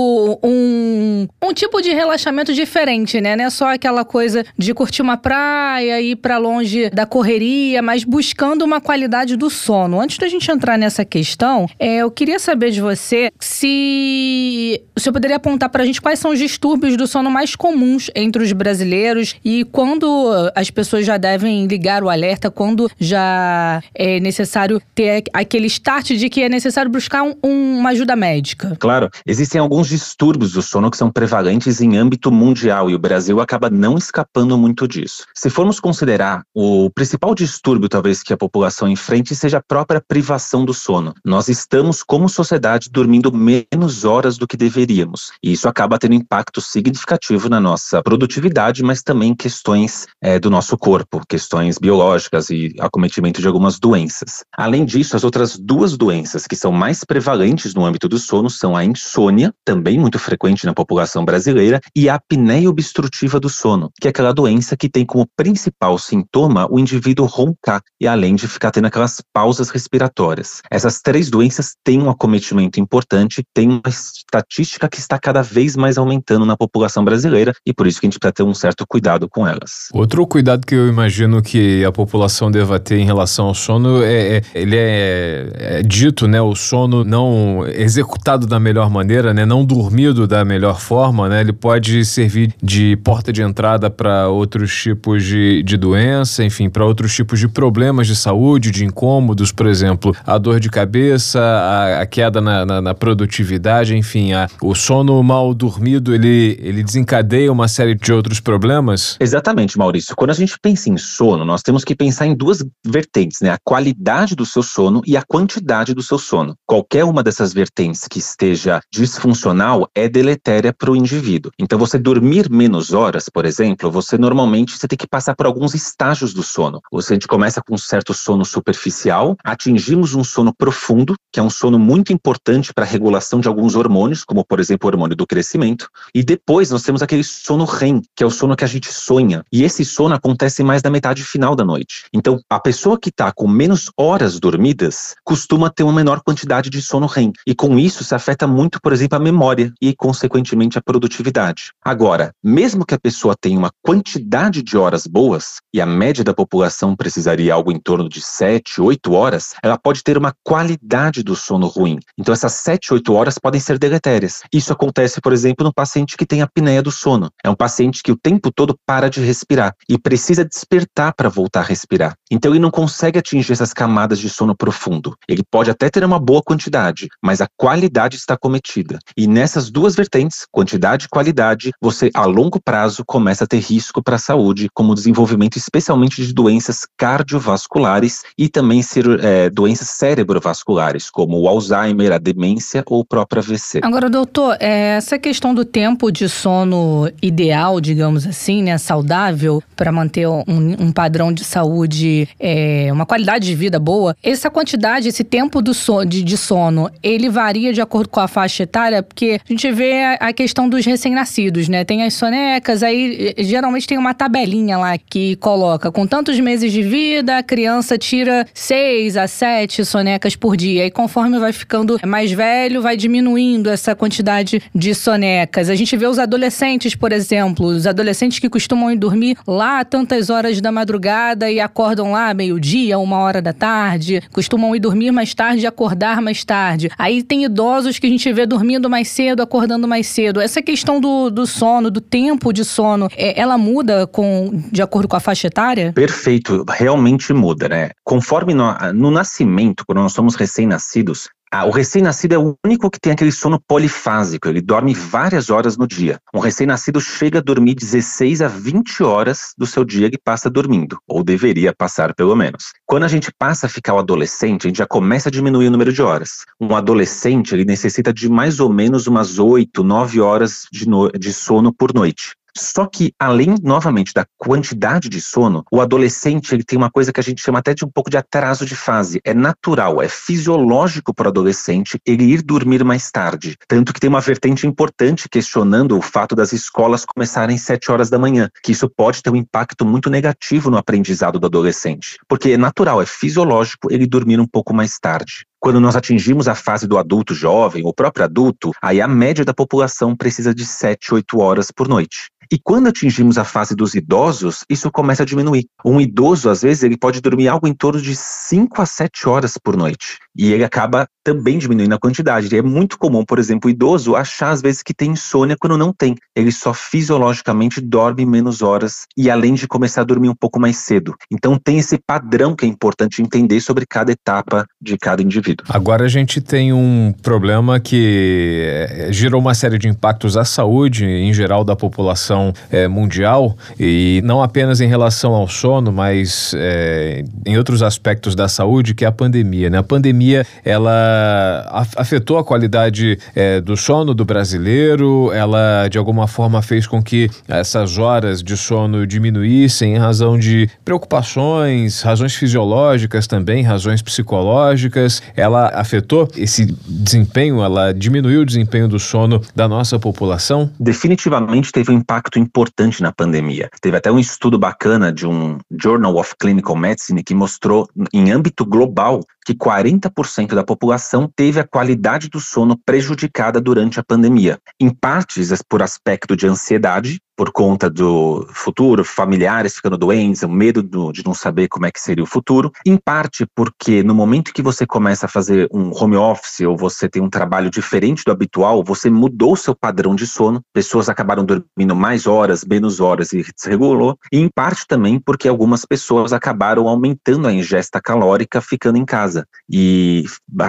um, um tipo de relaxamento diferente, né? Não é só aquela coisa de curtir uma praia, ir para longe da correria, mas buscando uma qualidade do sono. Antes da gente entrar nessa questão, é, eu queria saber de você se senhor poderia apontar para a gente quais são os distúrbios do sono mais comuns entre os brasileiros e quando as pessoas já devem ligar o alerta, quando já é necessário ter aquele start de que é necessário buscar um, uma ajuda médica. Claro, existem alguns distúrbios do sono que são prevalentes em âmbito mundial e o Brasil acaba não escapando muito disso. Se formos considerar o principal distúrbio talvez que a população enfrente seja a própria privação do sono. Nós estamos como sociedade dormindo menos horas do que deveríamos e isso acaba tendo impacto significativo na nossa produtividade, mas também questões é, do nosso corpo, questões biológicas e acometimento de algumas doenças. Além disso, as outras duas doenças que são mais prevalentes no âmbito do sono são a insônia, também muito frequente na população brasileira, e a apneia obstrutiva do sono, que é aquela doença que tem como principal sintoma o indivíduo roncar e além de ficar tendo aquelas pausas respiratórias. Essas três doenças têm um acometimento importante, tem uma estatística que está cada vez mais aumentando na população brasileira e por isso que a gente precisa ter um certo cuidado com elas. Outro cuidado que eu imagino que a população deva ter em relação ao sono é, é ele é, é, dito, né, o sono não executado da melhor maneira, né, não dormido da melhor forma, né, ele pode servir de porta de entrada para outros tipos de, de doença, enfim, para outros tipos de problemas de saúde, de incômodos, por exemplo, a dor de cabeça, a, a queda na, na, na, produtividade, enfim, a, o sono mal dormido, ele, ele desencadeia uma série de outros problemas? Exatamente, Maurício. Quando a gente pensa em sono, nós temos que pensar em duas vertentes, né? A qualidade do seu sono e a quantidade do seu sono. Qualquer uma dessas vertentes que esteja disfuncional é deletéria para o indivíduo. Então, você dormir menos horas, por exemplo, você normalmente você tem que passar por alguns estágios do sono. Você, a gente começa com um certo sono superficial, atingimos um sono profundo, que é um sono muito importante para a regulação de alguns hormônios, como por exemplo o hormônio do crescimento, e depois nós temos aquele sono REM, que é o sono que a gente sonha. E esse sono acontece mais da metade final da noite. Então, a pessoa que está com menos horas dormidas costuma ter uma menor quantidade de sono REM, e com isso se afeta muito, por exemplo, a memória e consequentemente a produtividade. Agora, mesmo que a pessoa tenha uma quantidade de horas boas, e a média da população precisaria algo em torno de 7, 8 horas, ela pode ter uma qualidade do sono ruim. Então essas 7, 8 horas podem ser deletérias. Isso acontece, por exemplo, no paciente que tem apneia do sono. É um paciente que o tempo todo para de respirar e precisa despertar para voltar a respirar. Então ele não consegue atingir essas camadas de sono profundo. Ele pode até ter uma boa quantidade, mas a qualidade está cometida. E nessas duas vertentes, quantidade e qualidade, você a longo prazo começa a ter risco para a saúde, como o desenvolvimento especialmente de doenças cardiovasculares e também é, doenças cerebrovasculares, como o Alzheimer, a demência ou o próprio AVC. Agora, doutor, é, essa questão do tempo de sono ideal, digamos assim, né, saudável, para manter um, um, padrão de saúde, é, uma qualidade de vida boa, essa quantidade, esse tempo do so, de, de, sono, ele varia de acordo com a faixa etária? Porque a gente vê a, a questão dos recém-nascidos, né? Tem as sonecas, aí geralmente tem uma tabelinha lá que coloca com tantos meses de vida, a criança tira seis a sete sonecas por dia. E conforme vai ficando mais velho, vai diminuindo essa quantidade de sonecas. A gente vê os adolescentes, por exemplo, os adolescentes que costumam ir dormir lá tantas horas da madrugada e acordam lá meio-dia, uma hora da tarde, costumam ir dormir mais tarde e acordar mais tarde. Aí tem idosos que a gente vê dormindo mais cedo, acordando mais cedo. Essa questão do, do sono, do tempo de sono, é, ela muda com de acordo com a faixa etária? Perfeito, realmente muda, né? Conforme no, no nascimento, quando nós somos recém-nascidos, o recém-nascido é o único que tem aquele sono polifásico, ele dorme várias horas no dia. Um recém-nascido chega a dormir 16 a 20 horas do seu dia que passa dormindo, ou deveria passar pelo menos. Quando a gente passa a ficar o adolescente, a gente já começa a diminuir o número de horas. Um adolescente, ele necessita de mais ou menos umas 8, 9 horas de, no... de sono por noite. Só que, além, novamente, da quantidade de sono, o adolescente ele tem uma coisa que a gente chama até de um pouco de atraso de fase. É natural, é fisiológico para o adolescente ele ir dormir mais tarde. Tanto que tem uma vertente importante questionando o fato das escolas começarem às 7 horas da manhã, que isso pode ter um impacto muito negativo no aprendizado do adolescente. Porque é natural, é fisiológico ele dormir um pouco mais tarde. Quando nós atingimos a fase do adulto jovem, o próprio adulto, aí a média da população precisa de 7, 8 horas por noite. E quando atingimos a fase dos idosos, isso começa a diminuir. Um idoso, às vezes, ele pode dormir algo em torno de 5 a 7 horas por noite. E ele acaba também diminuindo a quantidade. E é muito comum, por exemplo, o idoso achar, às vezes, que tem insônia quando não tem. Ele só fisiologicamente dorme menos horas e, além de começar a dormir um pouco mais cedo. Então, tem esse padrão que é importante entender sobre cada etapa de cada indivíduo. Agora, a gente tem um problema que eh, gerou uma série de impactos à saúde, em geral, da população é, mundial e não apenas em relação ao sono, mas é, em outros aspectos da saúde, que é a pandemia. Né? A pandemia ela afetou a qualidade é, do sono do brasileiro, ela de alguma forma fez com que essas horas de sono diminuíssem em razão de preocupações, razões fisiológicas também, razões psicológicas. Ela afetou esse desempenho, ela diminuiu o desempenho do sono da nossa população? Definitivamente teve um impacto importante na pandemia. Teve até um estudo bacana de um Journal of Clinical Medicine que mostrou, em âmbito global, que 40% da população teve a qualidade do sono prejudicada durante a pandemia, em partes por aspecto de ansiedade, por conta do futuro, familiares ficando doentes, o medo do, de não saber como é que seria o futuro, em parte porque no momento que você começa a fazer um home office ou você tem um trabalho diferente do habitual, você mudou seu padrão de sono, pessoas acabaram dormindo mais horas, menos horas e desregulou, e em parte também porque algumas pessoas acabaram aumentando a ingesta calórica ficando em casa e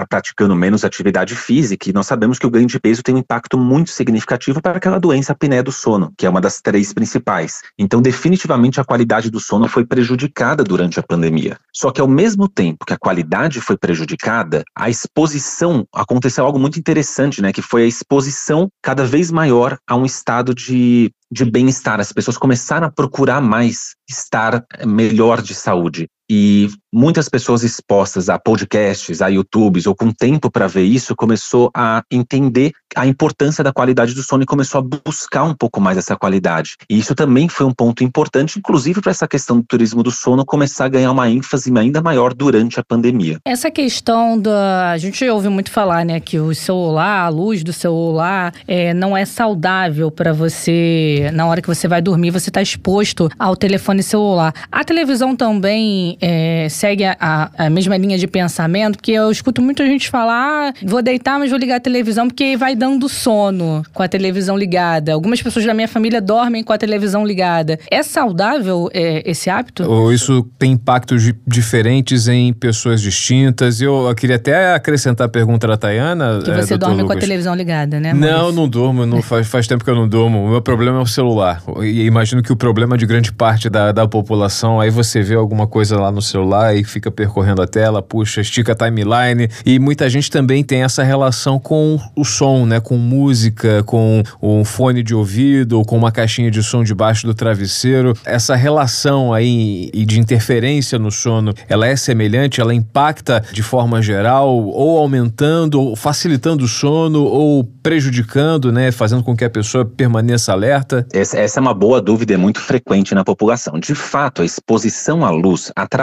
praticando menos atividade física, e nós sabemos que o ganho de peso tem um impacto muito significativo para aquela doença apneia do sono, que é uma das três principais. Então, definitivamente, a qualidade do sono foi prejudicada durante a pandemia. Só que, ao mesmo tempo que a qualidade foi prejudicada, a exposição aconteceu algo muito interessante, né? Que foi a exposição cada vez maior a um estado de de bem-estar. As pessoas começaram a procurar mais estar melhor de saúde. E muitas pessoas expostas a podcasts, a YouTubes ou com tempo para ver isso, começou a entender a importância da qualidade do sono e começou a buscar um pouco mais essa qualidade. E isso também foi um ponto importante, inclusive para essa questão do turismo do sono começar a ganhar uma ênfase ainda maior durante a pandemia. Essa questão da. A gente ouve muito falar, né, que o celular, a luz do celular, é, não é saudável para você. Na hora que você vai dormir, você está exposto ao telefone celular. A televisão também é, segue a, a, mesma linha de pensamento, porque eu escuto muita gente falar: ah, vou deitar, mas vou ligar a televisão, porque vai dando sono com a televisão ligada. Algumas pessoas da minha família dormem com a televisão ligada. É saudável é, esse hábito? Ou isso tem impactos diferentes em pessoas distintas? Eu, eu queria até acrescentar a pergunta da Tayana. Que você é, dorme Lucas. com a televisão ligada, né? Não, não durmo. Não faz, faz tempo que eu não durmo. O meu problema é o celular. E imagino que o problema de grande parte da, da população, aí você vê alguma coisa lá no celular e fica percorrendo a tela, puxa, estica a timeline. E muita gente também tem essa relação com o som, né? Com música, com um fone de ouvido ou com uma caixinha de som debaixo do travesseiro. Essa relação aí de interferência no sono, ela é semelhante? Ela impacta de forma geral ou aumentando, ou facilitando o sono ou prejudicando, né? Fazendo com que a pessoa permaneça alerta? Essa, essa é uma boa dúvida, é muito frequente na população. De fato, a exposição à luz atrapalha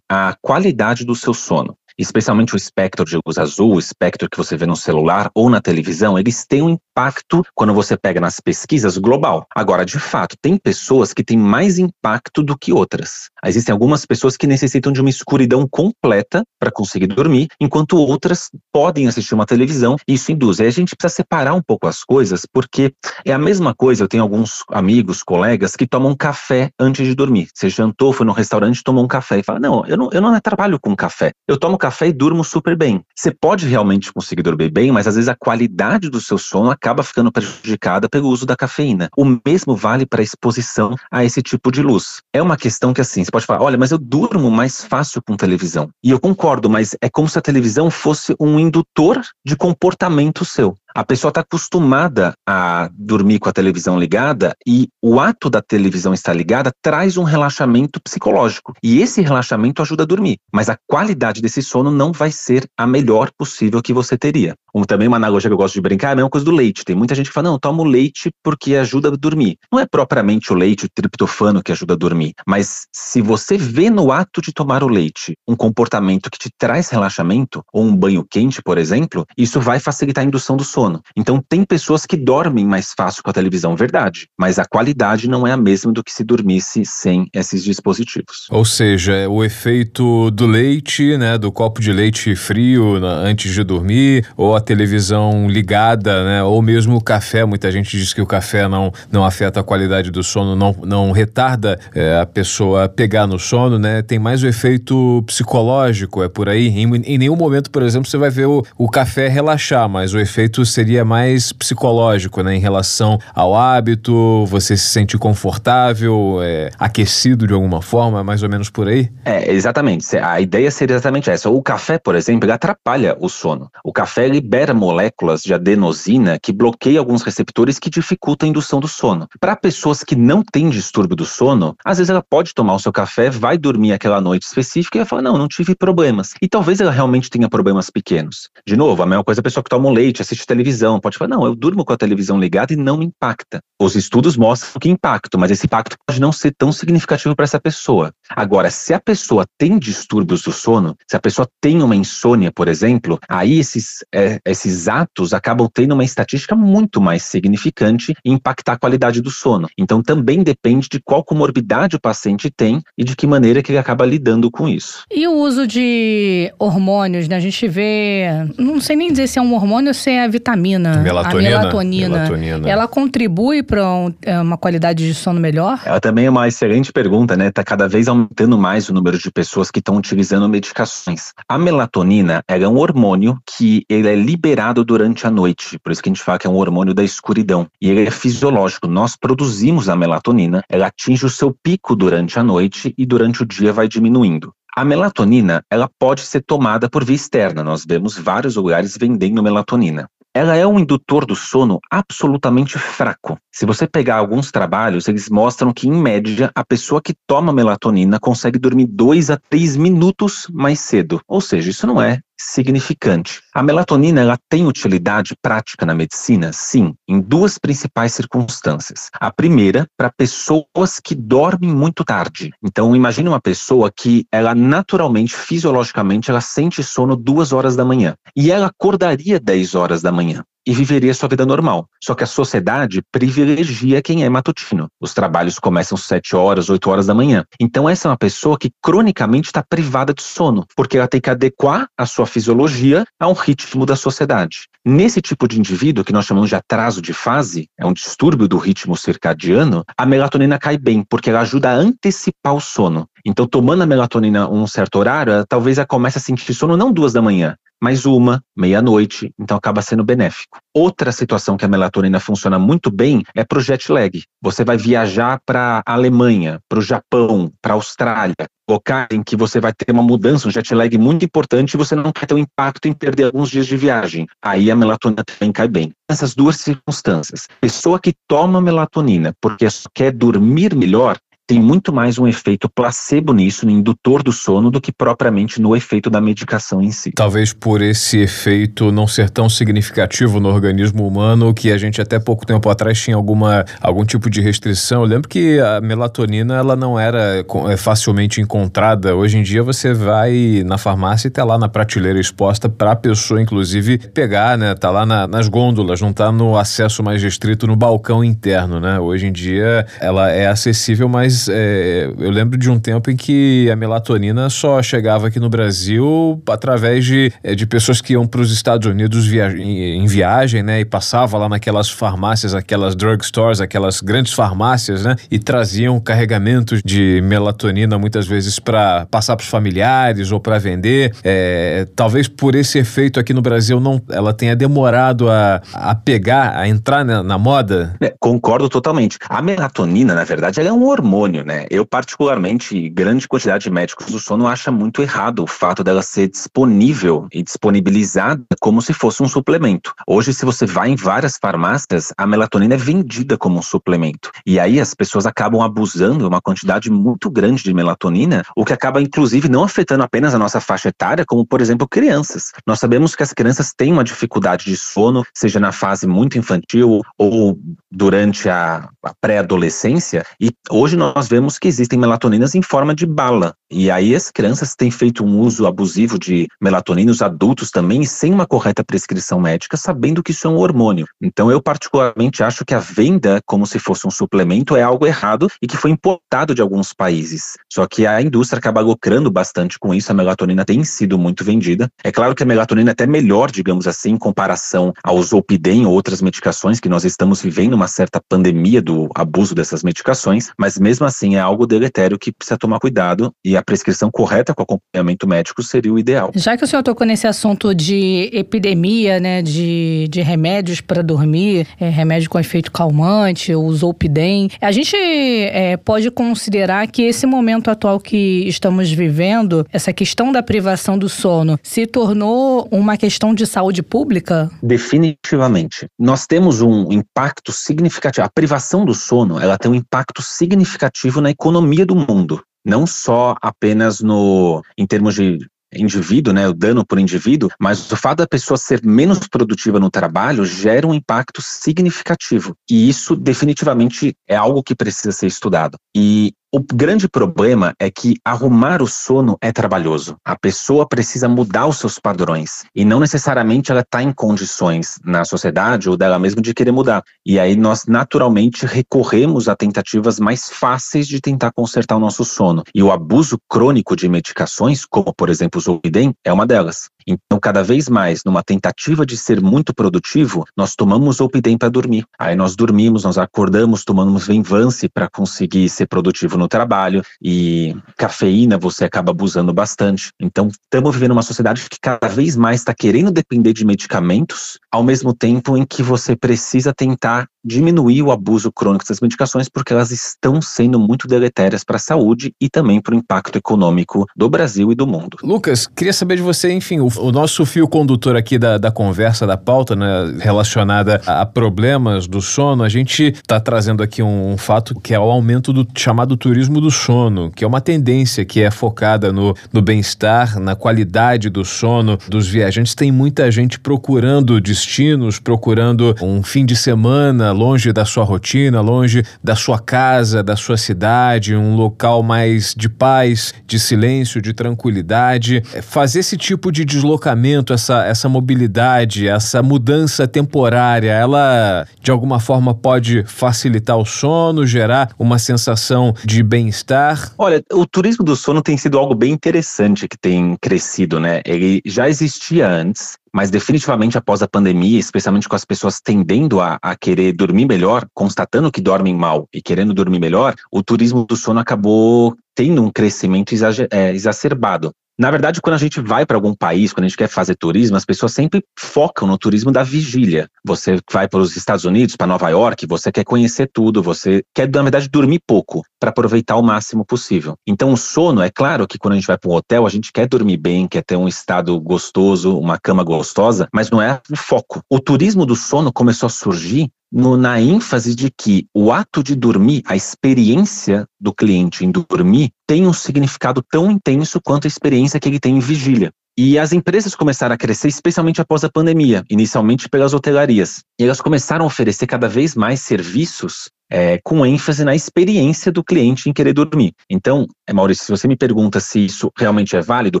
a qualidade do seu sono especialmente o espectro de luz azul, o espectro que você vê no celular ou na televisão, eles têm um impacto quando você pega nas pesquisas global. Agora, de fato, tem pessoas que têm mais impacto do que outras. Existem algumas pessoas que necessitam de uma escuridão completa para conseguir dormir, enquanto outras podem assistir uma televisão e isso induz. Aí a gente precisa separar um pouco as coisas, porque é a mesma coisa. Eu tenho alguns amigos, colegas que tomam café antes de dormir. Você jantou, foi no restaurante, tomou um café e fala: Não, eu não, eu não trabalho com café. Eu tomo café e durmo super bem. Você pode realmente conseguir dormir bem, mas às vezes a qualidade do seu sono acaba ficando prejudicada pelo uso da cafeína. O mesmo vale para a exposição a esse tipo de luz. É uma questão que assim, você pode falar, olha, mas eu durmo mais fácil com televisão. E eu concordo, mas é como se a televisão fosse um indutor de comportamento seu. A pessoa está acostumada a dormir com a televisão ligada e o ato da televisão estar ligada traz um relaxamento psicológico. E esse relaxamento ajuda a dormir, mas a qualidade desse sono não vai ser a melhor possível que você teria. Um, também uma analogia que eu gosto de brincar é a mesma coisa do leite. Tem muita gente que fala, não, tomo leite porque ajuda a dormir. Não é propriamente o leite, o triptofano que ajuda a dormir, mas se você vê no ato de tomar o leite um comportamento que te traz relaxamento, ou um banho quente, por exemplo, isso vai facilitar a indução do sono. Então, tem pessoas que dormem mais fácil com a televisão, verdade, mas a qualidade não é a mesma do que se dormisse sem esses dispositivos. Ou seja, o efeito do leite, né, do copo de leite frio antes de dormir, ou a televisão ligada, né, ou mesmo o café. Muita gente diz que o café não, não afeta a qualidade do sono, não, não retarda é, a pessoa a pegar no sono, né? Tem mais o efeito psicológico, é por aí. Em, em nenhum momento, por exemplo, você vai ver o, o café relaxar, mas o efeito seria mais psicológico, né? Em relação ao hábito, você se sente confortável, é, aquecido de alguma forma, mais ou menos por aí? É, exatamente. A ideia seria exatamente essa. O café, por exemplo, ele atrapalha o sono. O café libera moléculas de adenosina que bloqueiam alguns receptores que dificultam a indução do sono. Para pessoas que não têm distúrbio do sono, às vezes ela pode tomar o seu café, vai dormir aquela noite específica e vai falar: não, não tive problemas. E talvez ela realmente tenha problemas pequenos. De novo, a mesma coisa a pessoa que toma um leite, assiste televisão, pode falar: não, eu durmo com a televisão ligada e não me impacta. Os estudos mostram que impacta, mas esse impacto pode não ser tão significativo para essa pessoa. Agora, se a pessoa tem distúrbios do sono, se a pessoa tem uma insônia, por exemplo, aí esses, é, esses atos acabam tendo uma estatística muito mais significante e impactar a qualidade do sono. Então, também depende de qual comorbidade o paciente tem e de que maneira que ele acaba lidando com isso. E o uso de hormônios, né? A gente vê, não sei nem dizer se é um hormônio ou se é a vitamina, melatonina, a melatonina. melatonina. Ela contribui para um, é, uma qualidade de sono melhor? Ela também é uma excelente pergunta, né? Tá cada vez aumentando mais o número de pessoas que estão utilizando medicações. A melatonina é um hormônio que ele é liberado durante a noite, por isso que a gente fala que é um hormônio da escuridão. E ele é fisiológico. Nós produzimos a melatonina, ela atinge o seu pico durante a noite e durante o dia vai diminuindo. A melatonina, ela pode ser tomada por via externa. Nós vemos vários lugares vendendo melatonina ela é um indutor do sono absolutamente fraco. Se você pegar alguns trabalhos, eles mostram que, em média, a pessoa que toma melatonina consegue dormir 2 a 3 minutos mais cedo. Ou seja, isso não é significante. A melatonina ela tem utilidade prática na medicina? Sim, em duas principais circunstâncias. A primeira, para pessoas que dormem muito tarde. Então, imagine uma pessoa que ela naturalmente, fisiologicamente, ela sente sono duas horas da manhã e ela acordaria 10 horas da manhã e viveria sua vida normal. Só que a sociedade privilegia quem é matutino. Os trabalhos começam às 7 horas, 8 horas da manhã. Então essa é uma pessoa que cronicamente está privada de sono, porque ela tem que adequar a sua fisiologia a um ritmo da sociedade. Nesse tipo de indivíduo, que nós chamamos de atraso de fase, é um distúrbio do ritmo circadiano, a melatonina cai bem, porque ela ajuda a antecipar o sono. Então, tomando a melatonina um certo horário, talvez ela comece a sentir sono não duas da manhã, mais uma, meia-noite, então acaba sendo benéfico. Outra situação que a melatonina funciona muito bem é para o jet lag. Você vai viajar para a Alemanha, para o Japão, para a Austrália, locais em que você vai ter uma mudança, um jet lag muito importante e você não quer ter um impacto em perder alguns dias de viagem. Aí a melatonina também cai bem. Essas duas circunstâncias. Pessoa que toma melatonina porque só quer dormir melhor, tem muito mais um efeito placebo nisso, no indutor do sono, do que propriamente no efeito da medicação em si. Talvez por esse efeito não ser tão significativo no organismo humano, que a gente até pouco tempo atrás tinha alguma, algum tipo de restrição. Eu lembro que a melatonina ela não era é, facilmente encontrada. Hoje em dia você vai na farmácia e tá lá na prateleira exposta para a pessoa, inclusive, pegar, né? Tá lá na, nas gôndolas, não tá no acesso mais restrito no balcão interno, né? Hoje em dia ela é acessível, mas mas é, eu lembro de um tempo em que a melatonina só chegava aqui no Brasil através de, é, de pessoas que iam para os Estados Unidos via em, em, viagem, né? E passava lá naquelas farmácias, aquelas drugstores, aquelas grandes farmácias, né? E traziam carregamentos de melatonina muitas vezes para passar para os familiares ou para vender. É, talvez por esse efeito aqui no Brasil não, ela tenha demorado a, a pegar, a entrar na, na moda. É, concordo totalmente. A melatonina, na verdade, ela é um hormônio né? Eu, particularmente, grande quantidade de médicos do sono acha muito errado o fato dela ser disponível e disponibilizada como se fosse um suplemento. Hoje, se você vai em várias farmácias, a melatonina é vendida como um suplemento. E aí as pessoas acabam abusando uma quantidade muito grande de melatonina, o que acaba, inclusive, não afetando apenas a nossa faixa etária, como, por exemplo, crianças. Nós sabemos que as crianças têm uma dificuldade de sono, seja na fase muito infantil ou durante a pré-adolescência, e hoje nós vemos que existem melatoninas em forma de bala. E aí as crianças têm feito um uso abusivo de melatonina, os adultos também, sem uma correta prescrição médica, sabendo que isso é um hormônio. Então eu particularmente acho que a venda como se fosse um suplemento é algo errado e que foi importado de alguns países. Só que a indústria acaba lucrando bastante com isso, a melatonina tem sido muito vendida. É claro que a melatonina é até melhor, digamos assim, em comparação ao Zolpidem ou outras medicações, que nós estamos vivendo uma certa pandemia do abuso dessas medicações, mas mesmo assim é algo deletério que precisa tomar cuidado e a prescrição correta com acompanhamento médico seria o ideal. Já que o senhor tocou nesse assunto de epidemia, né, de, de remédios para dormir, é, remédio com efeito calmante, o Zolpidem, a gente é, pode considerar que esse momento atual que estamos vivendo, essa questão da privação do sono, se tornou uma questão de saúde pública? Definitivamente. Nós temos um impacto significativo. A privação do sono, ela tem um impacto significativo na economia do mundo não só apenas no em termos de indivíduo, né, o dano por indivíduo, mas o fato da pessoa ser menos produtiva no trabalho gera um impacto significativo. E isso definitivamente é algo que precisa ser estudado. E o grande problema é que arrumar o sono é trabalhoso. A pessoa precisa mudar os seus padrões e não necessariamente ela está em condições na sociedade ou dela mesma de querer mudar. E aí nós naturalmente recorremos a tentativas mais fáceis de tentar consertar o nosso sono. E o abuso crônico de medicações, como por exemplo o Zolpidem, é uma delas. Então, cada vez mais, numa tentativa de ser muito produtivo, nós tomamos Zolpidem para dormir. Aí nós dormimos, nós acordamos, tomamos Venvance para conseguir ser produtivo no trabalho e cafeína você acaba abusando bastante. Então, estamos vivendo uma sociedade que cada vez mais está querendo depender de medicamentos, ao mesmo tempo em que você precisa tentar diminuir o abuso crônico dessas medicações porque elas estão sendo muito deletérias para a saúde e também para o impacto econômico do Brasil e do mundo. Lucas, queria saber de você, enfim, o, o nosso fio condutor aqui da, da conversa, da pauta, né, relacionada a, a problemas do sono, a gente está trazendo aqui um, um, fato que é o aumento do chamado turismo do sono, que é uma tendência que é focada no, no bem-estar, na qualidade do sono dos viajantes. Tem muita gente procurando destinos, procurando um fim de semana longe da sua rotina, longe da sua casa, da sua cidade, um local mais de paz, de silêncio, de tranquilidade. É, fazer esse tipo de deslocamento, essa, essa mobilidade, essa mudança temporária, ela de alguma forma pode facilitar o sono, gerar uma sensação de bem-estar? Olha, o turismo do sono tem sido algo bem interessante que tem crescido, né? Ele já existia antes, mas definitivamente após a pandemia, especialmente com as pessoas tendendo a, a, querer dormir melhor, constatando que dormem mal e querendo dormir melhor, o turismo do sono acabou tendo um crescimento é, exacerbado. Na verdade, quando a gente vai para algum país, quando a gente quer fazer turismo, as pessoas sempre focam no turismo da vigília. Você vai para os Estados Unidos, para Nova York, você quer conhecer tudo, você quer, na verdade, dormir pouco para aproveitar o máximo possível. Então, o sono, é claro que quando a gente vai para um hotel, a gente quer dormir bem, quer ter um estado gostoso, uma cama gostosa, mas não é o foco. O turismo do sono começou a surgir no, na ênfase de que o ato de dormir, a experiência do cliente em dormir, tem um significado tão intenso quanto a experiência que ele tem em vigília. E as empresas começaram a crescer, especialmente após a pandemia, inicialmente pelas hotelarias. E elas começaram a oferecer cada vez mais serviços é, com ênfase na experiência do cliente em querer dormir. Então, é, Maurício, se você me pergunta se isso realmente é válido,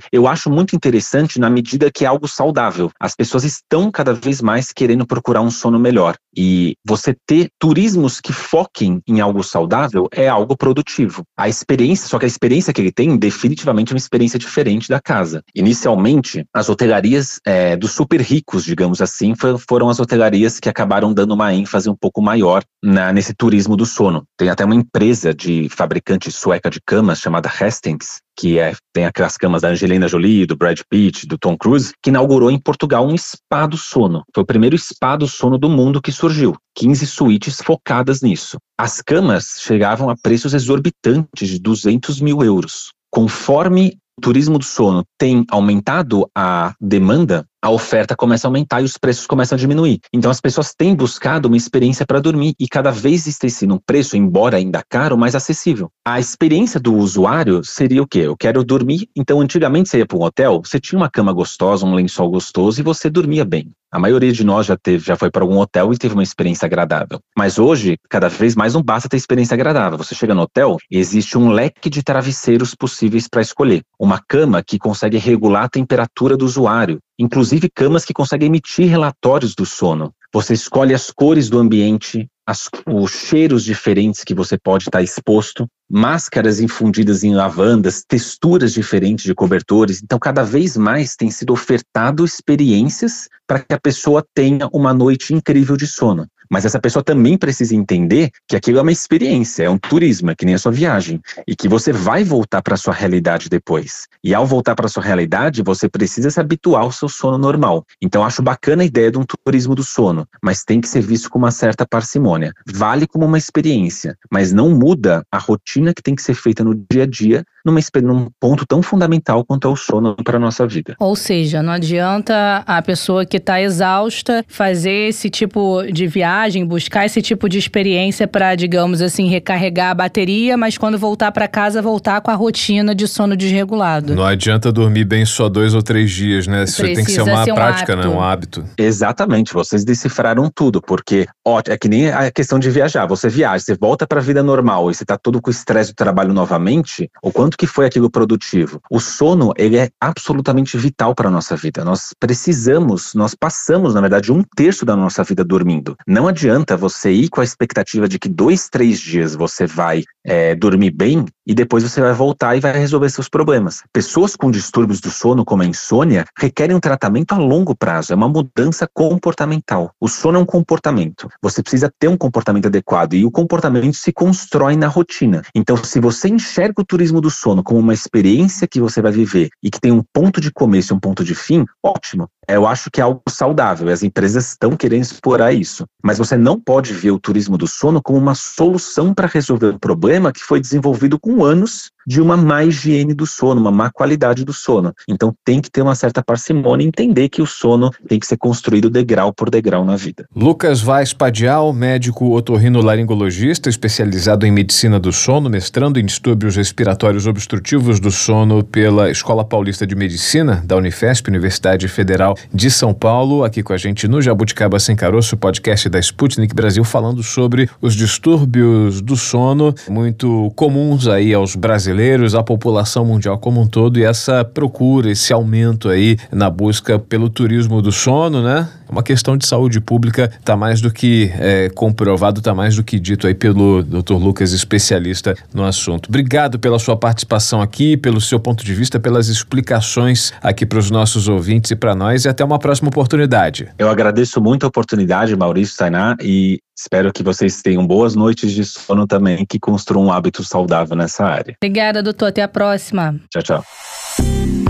eu acho muito interessante na medida que é algo saudável. As pessoas estão cada vez mais querendo procurar um sono melhor. E você ter turismos que foquem em algo saudável é algo produtivo. A experiência, só que a experiência que ele tem definitivamente é uma experiência diferente da casa. Inicialmente, As hotelarias é, dos super ricos, digamos assim, foram as hotelarias que acabaram dando uma ênfase um pouco maior na, nesse turismo do sono. Tem até uma empresa de fabricante sueca de camas chamada Hastings, que é, tem aquelas camas da Angelina Jolie, do Brad Pitt, do Tom Cruise, que inaugurou em Portugal um spa do sono. Foi o primeiro spa do sono do mundo que surgiu. 15 suítes focadas nisso. As camas chegavam a preços exorbitantes de 200 mil euros. Conforme turismo do sono tem aumentado a demanda, a oferta começa a aumentar e os preços começam a diminuir. Então as pessoas têm buscado uma experiência para dormir e cada vez sendo um preço, embora ainda caro, mais acessível. A experiência do usuário seria o quê? Eu quero dormir. Então antigamente você ia para um hotel, você tinha uma cama gostosa, um lençol gostoso e você dormia bem. A maioria de nós já teve, já foi para algum hotel e teve uma experiência agradável. Mas hoje, cada vez mais não basta ter experiência agradável. Você chega no hotel existe um leque de travesseiros possíveis para escolher. Uma cama que consegue regular a temperatura do usuário, inclusive camas que conseguem emitir relatórios do sono. Você escolhe as cores do ambiente, as, os cheiros diferentes que você pode estar exposto, máscaras infundidas em lavandas, texturas diferentes de cobertores. Então, cada vez mais tem sido ofertado experiências para que a pessoa tenha uma noite incrível de sono. Mas essa pessoa também precisa entender que aquilo é uma experiência, é um turismo, é que nem a sua viagem, e que você vai voltar para a sua realidade depois. E ao voltar para a sua realidade, você precisa se habituar ao seu sono normal. Então acho bacana a ideia de um turismo do sono, mas tem que ser visto com uma certa parcimônia. Vale como uma experiência, mas não muda a rotina que tem que ser feita no dia a dia numa, num ponto tão fundamental quanto é o sono para a nossa vida. Ou seja, não adianta a pessoa que está exausta fazer esse tipo de viagem, buscar esse tipo de experiência para, digamos assim, recarregar a bateria, mas quando voltar para casa, voltar com a rotina de sono desregulado. Não adianta dormir bem só dois ou três dias, né? Isso tem que ser uma ser um prática, hábito. né? Um hábito. Exatamente, vocês decifraram tudo, porque ó, é que nem a questão de viajar. Você viaja, você volta para a vida normal e você está todo com o estresse do trabalho novamente, o quanto quanto que foi aquilo produtivo. O sono, ele é absolutamente vital para a nossa vida. Nós precisamos, nós passamos, na verdade, um terço da nossa vida dormindo. Não adianta você ir com a expectativa de que dois, três dias você vai é, dormir bem e depois você vai voltar e vai resolver seus problemas. Pessoas com distúrbios do sono, como a insônia, requerem um tratamento a longo prazo, é uma mudança comportamental. O sono é um comportamento. Você precisa ter um comportamento adequado e o comportamento se constrói na rotina. Então, se você enxerga o turismo do sono como uma experiência que você vai viver e que tem um ponto de começo e um ponto de fim, ótimo. Eu acho que é algo saudável as empresas estão querendo explorar isso. Mas você não pode ver o turismo do sono como uma solução para resolver um problema que foi desenvolvido com anos de uma má higiene do sono, uma má qualidade do sono. Então tem que ter uma certa parcimônia e entender que o sono tem que ser construído degrau por degrau na vida. Lucas Vaz Padial, médico otorrinolaringologista, especializado em medicina do sono, mestrando em distúrbios respiratórios obstrutivos do sono pela Escola Paulista de Medicina da Unifesp, Universidade Federal de São Paulo, aqui com a gente no Jabuticaba Sem Caroço, podcast da Sputnik Brasil, falando sobre os distúrbios do sono, muito comuns aí aos brasileiros brasileiros, a população mundial como um todo e essa procura, esse aumento aí na busca pelo turismo do sono, né? Uma questão de saúde pública está mais do que é, comprovado, está mais do que dito aí pelo Dr. Lucas, especialista no assunto. Obrigado pela sua participação aqui, pelo seu ponto de vista, pelas explicações aqui para os nossos ouvintes e para nós e até uma próxima oportunidade. Eu agradeço muito a oportunidade, Maurício Tainá, e Espero que vocês tenham boas noites de sono também, que construam um hábito saudável nessa área. Obrigada, doutor. Até a próxima. Tchau, tchau.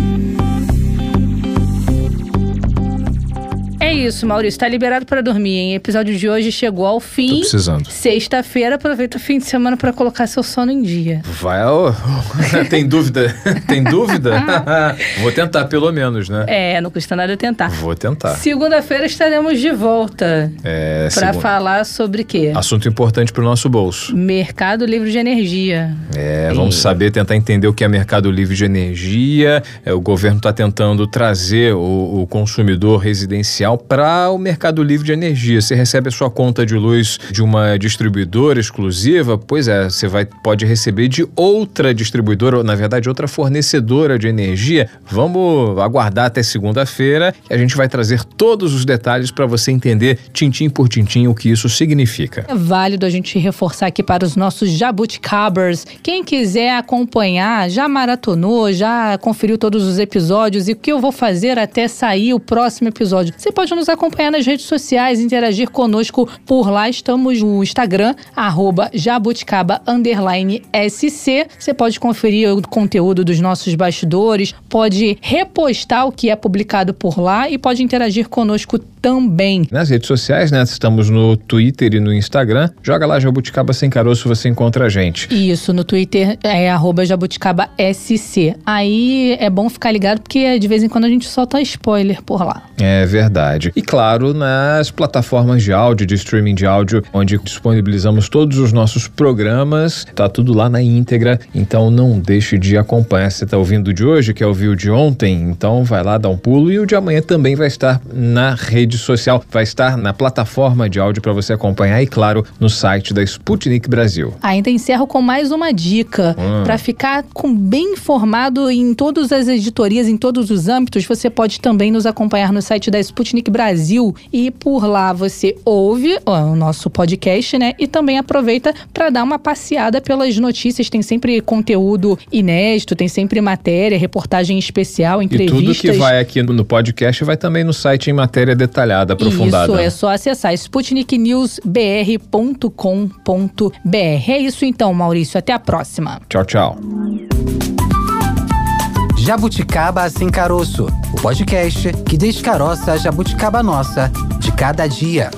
Isso, Maurício. Tá liberado para dormir, hein? O episódio de hoje chegou ao fim. Tô precisando. Sexta-feira, aproveita o fim de semana para colocar seu sono em dia. Vai, oh, (laughs) tem dúvida? tem dúvida? (laughs) Vou tentar, pelo menos, né? É, não custa nada tentar. Vou tentar. Segunda-feira estaremos de volta. É, para segunda... falar sobre quê? Assunto importante para o nosso bolso. Mercado Livre de Energia. É, vamos saber, tentar entender o que é Mercado Livre de Energia. É, o governo está tentando trazer o, o consumidor residencial para o mercado livre de energia. Você recebe a sua conta de luz de uma distribuidora exclusiva, pois é, você vai, pode receber de outra distribuidora, ou na verdade outra fornecedora de energia. Vamos aguardar até segunda-feira e a gente vai trazer todos os detalhes para você entender, tintim por tintim, o que isso significa. É válido a gente reforçar aqui para os nossos jabuticabers. Quem quiser acompanhar, já maratonou, já conferiu todos os episódios e o que eu vou fazer até sair o próximo episódio. Você pode nos acompanhar nas redes sociais, interagir conosco por lá. Estamos no Instagram, arroba. Você pode conferir o conteúdo dos nossos bastidores, pode repostar o que é publicado por lá e pode interagir conosco também. Nas redes sociais, né? Estamos no Twitter e no Instagram. Joga lá Jabuticaba Sem Caroço, você encontra a gente. Isso, no Twitter é arroba jabuticaba SC. Aí é bom ficar ligado porque de vez em quando a gente solta spoiler por lá. É verdade. E claro, nas plataformas de áudio, de streaming de áudio, onde disponibilizamos todos os nossos programas, tá tudo lá na íntegra, então não deixe de acompanhar. Você tá ouvindo de hoje, que é ouvir o de ontem, então vai lá dar um pulo e o de amanhã também vai estar na rede social, vai estar na plataforma de áudio para você acompanhar e claro, no site da Sputnik Brasil. Ainda encerro com mais uma dica Hum. para ficar com bem informado em todas as editorias, em todos os âmbitos. Você pode também nos acompanhar no site da Sputnik Brasil e por lá você ouve ó, o nosso podcast, né? E também aproveita para dar uma passeada pelas notícias. Tem sempre conteúdo inédito, tem sempre matéria, reportagem especial, E entrevistas. tudo que vai aqui no podcast vai também no site em matéria detalhada, aprofundada. Isso, é só acessar sputniknews.br.com.br. É isso então, Maurício. Até a próxima. Tchau, tchau. Jabuticaba Sem Caroço, o podcast que descaroça a jabuticaba nossa de cada dia.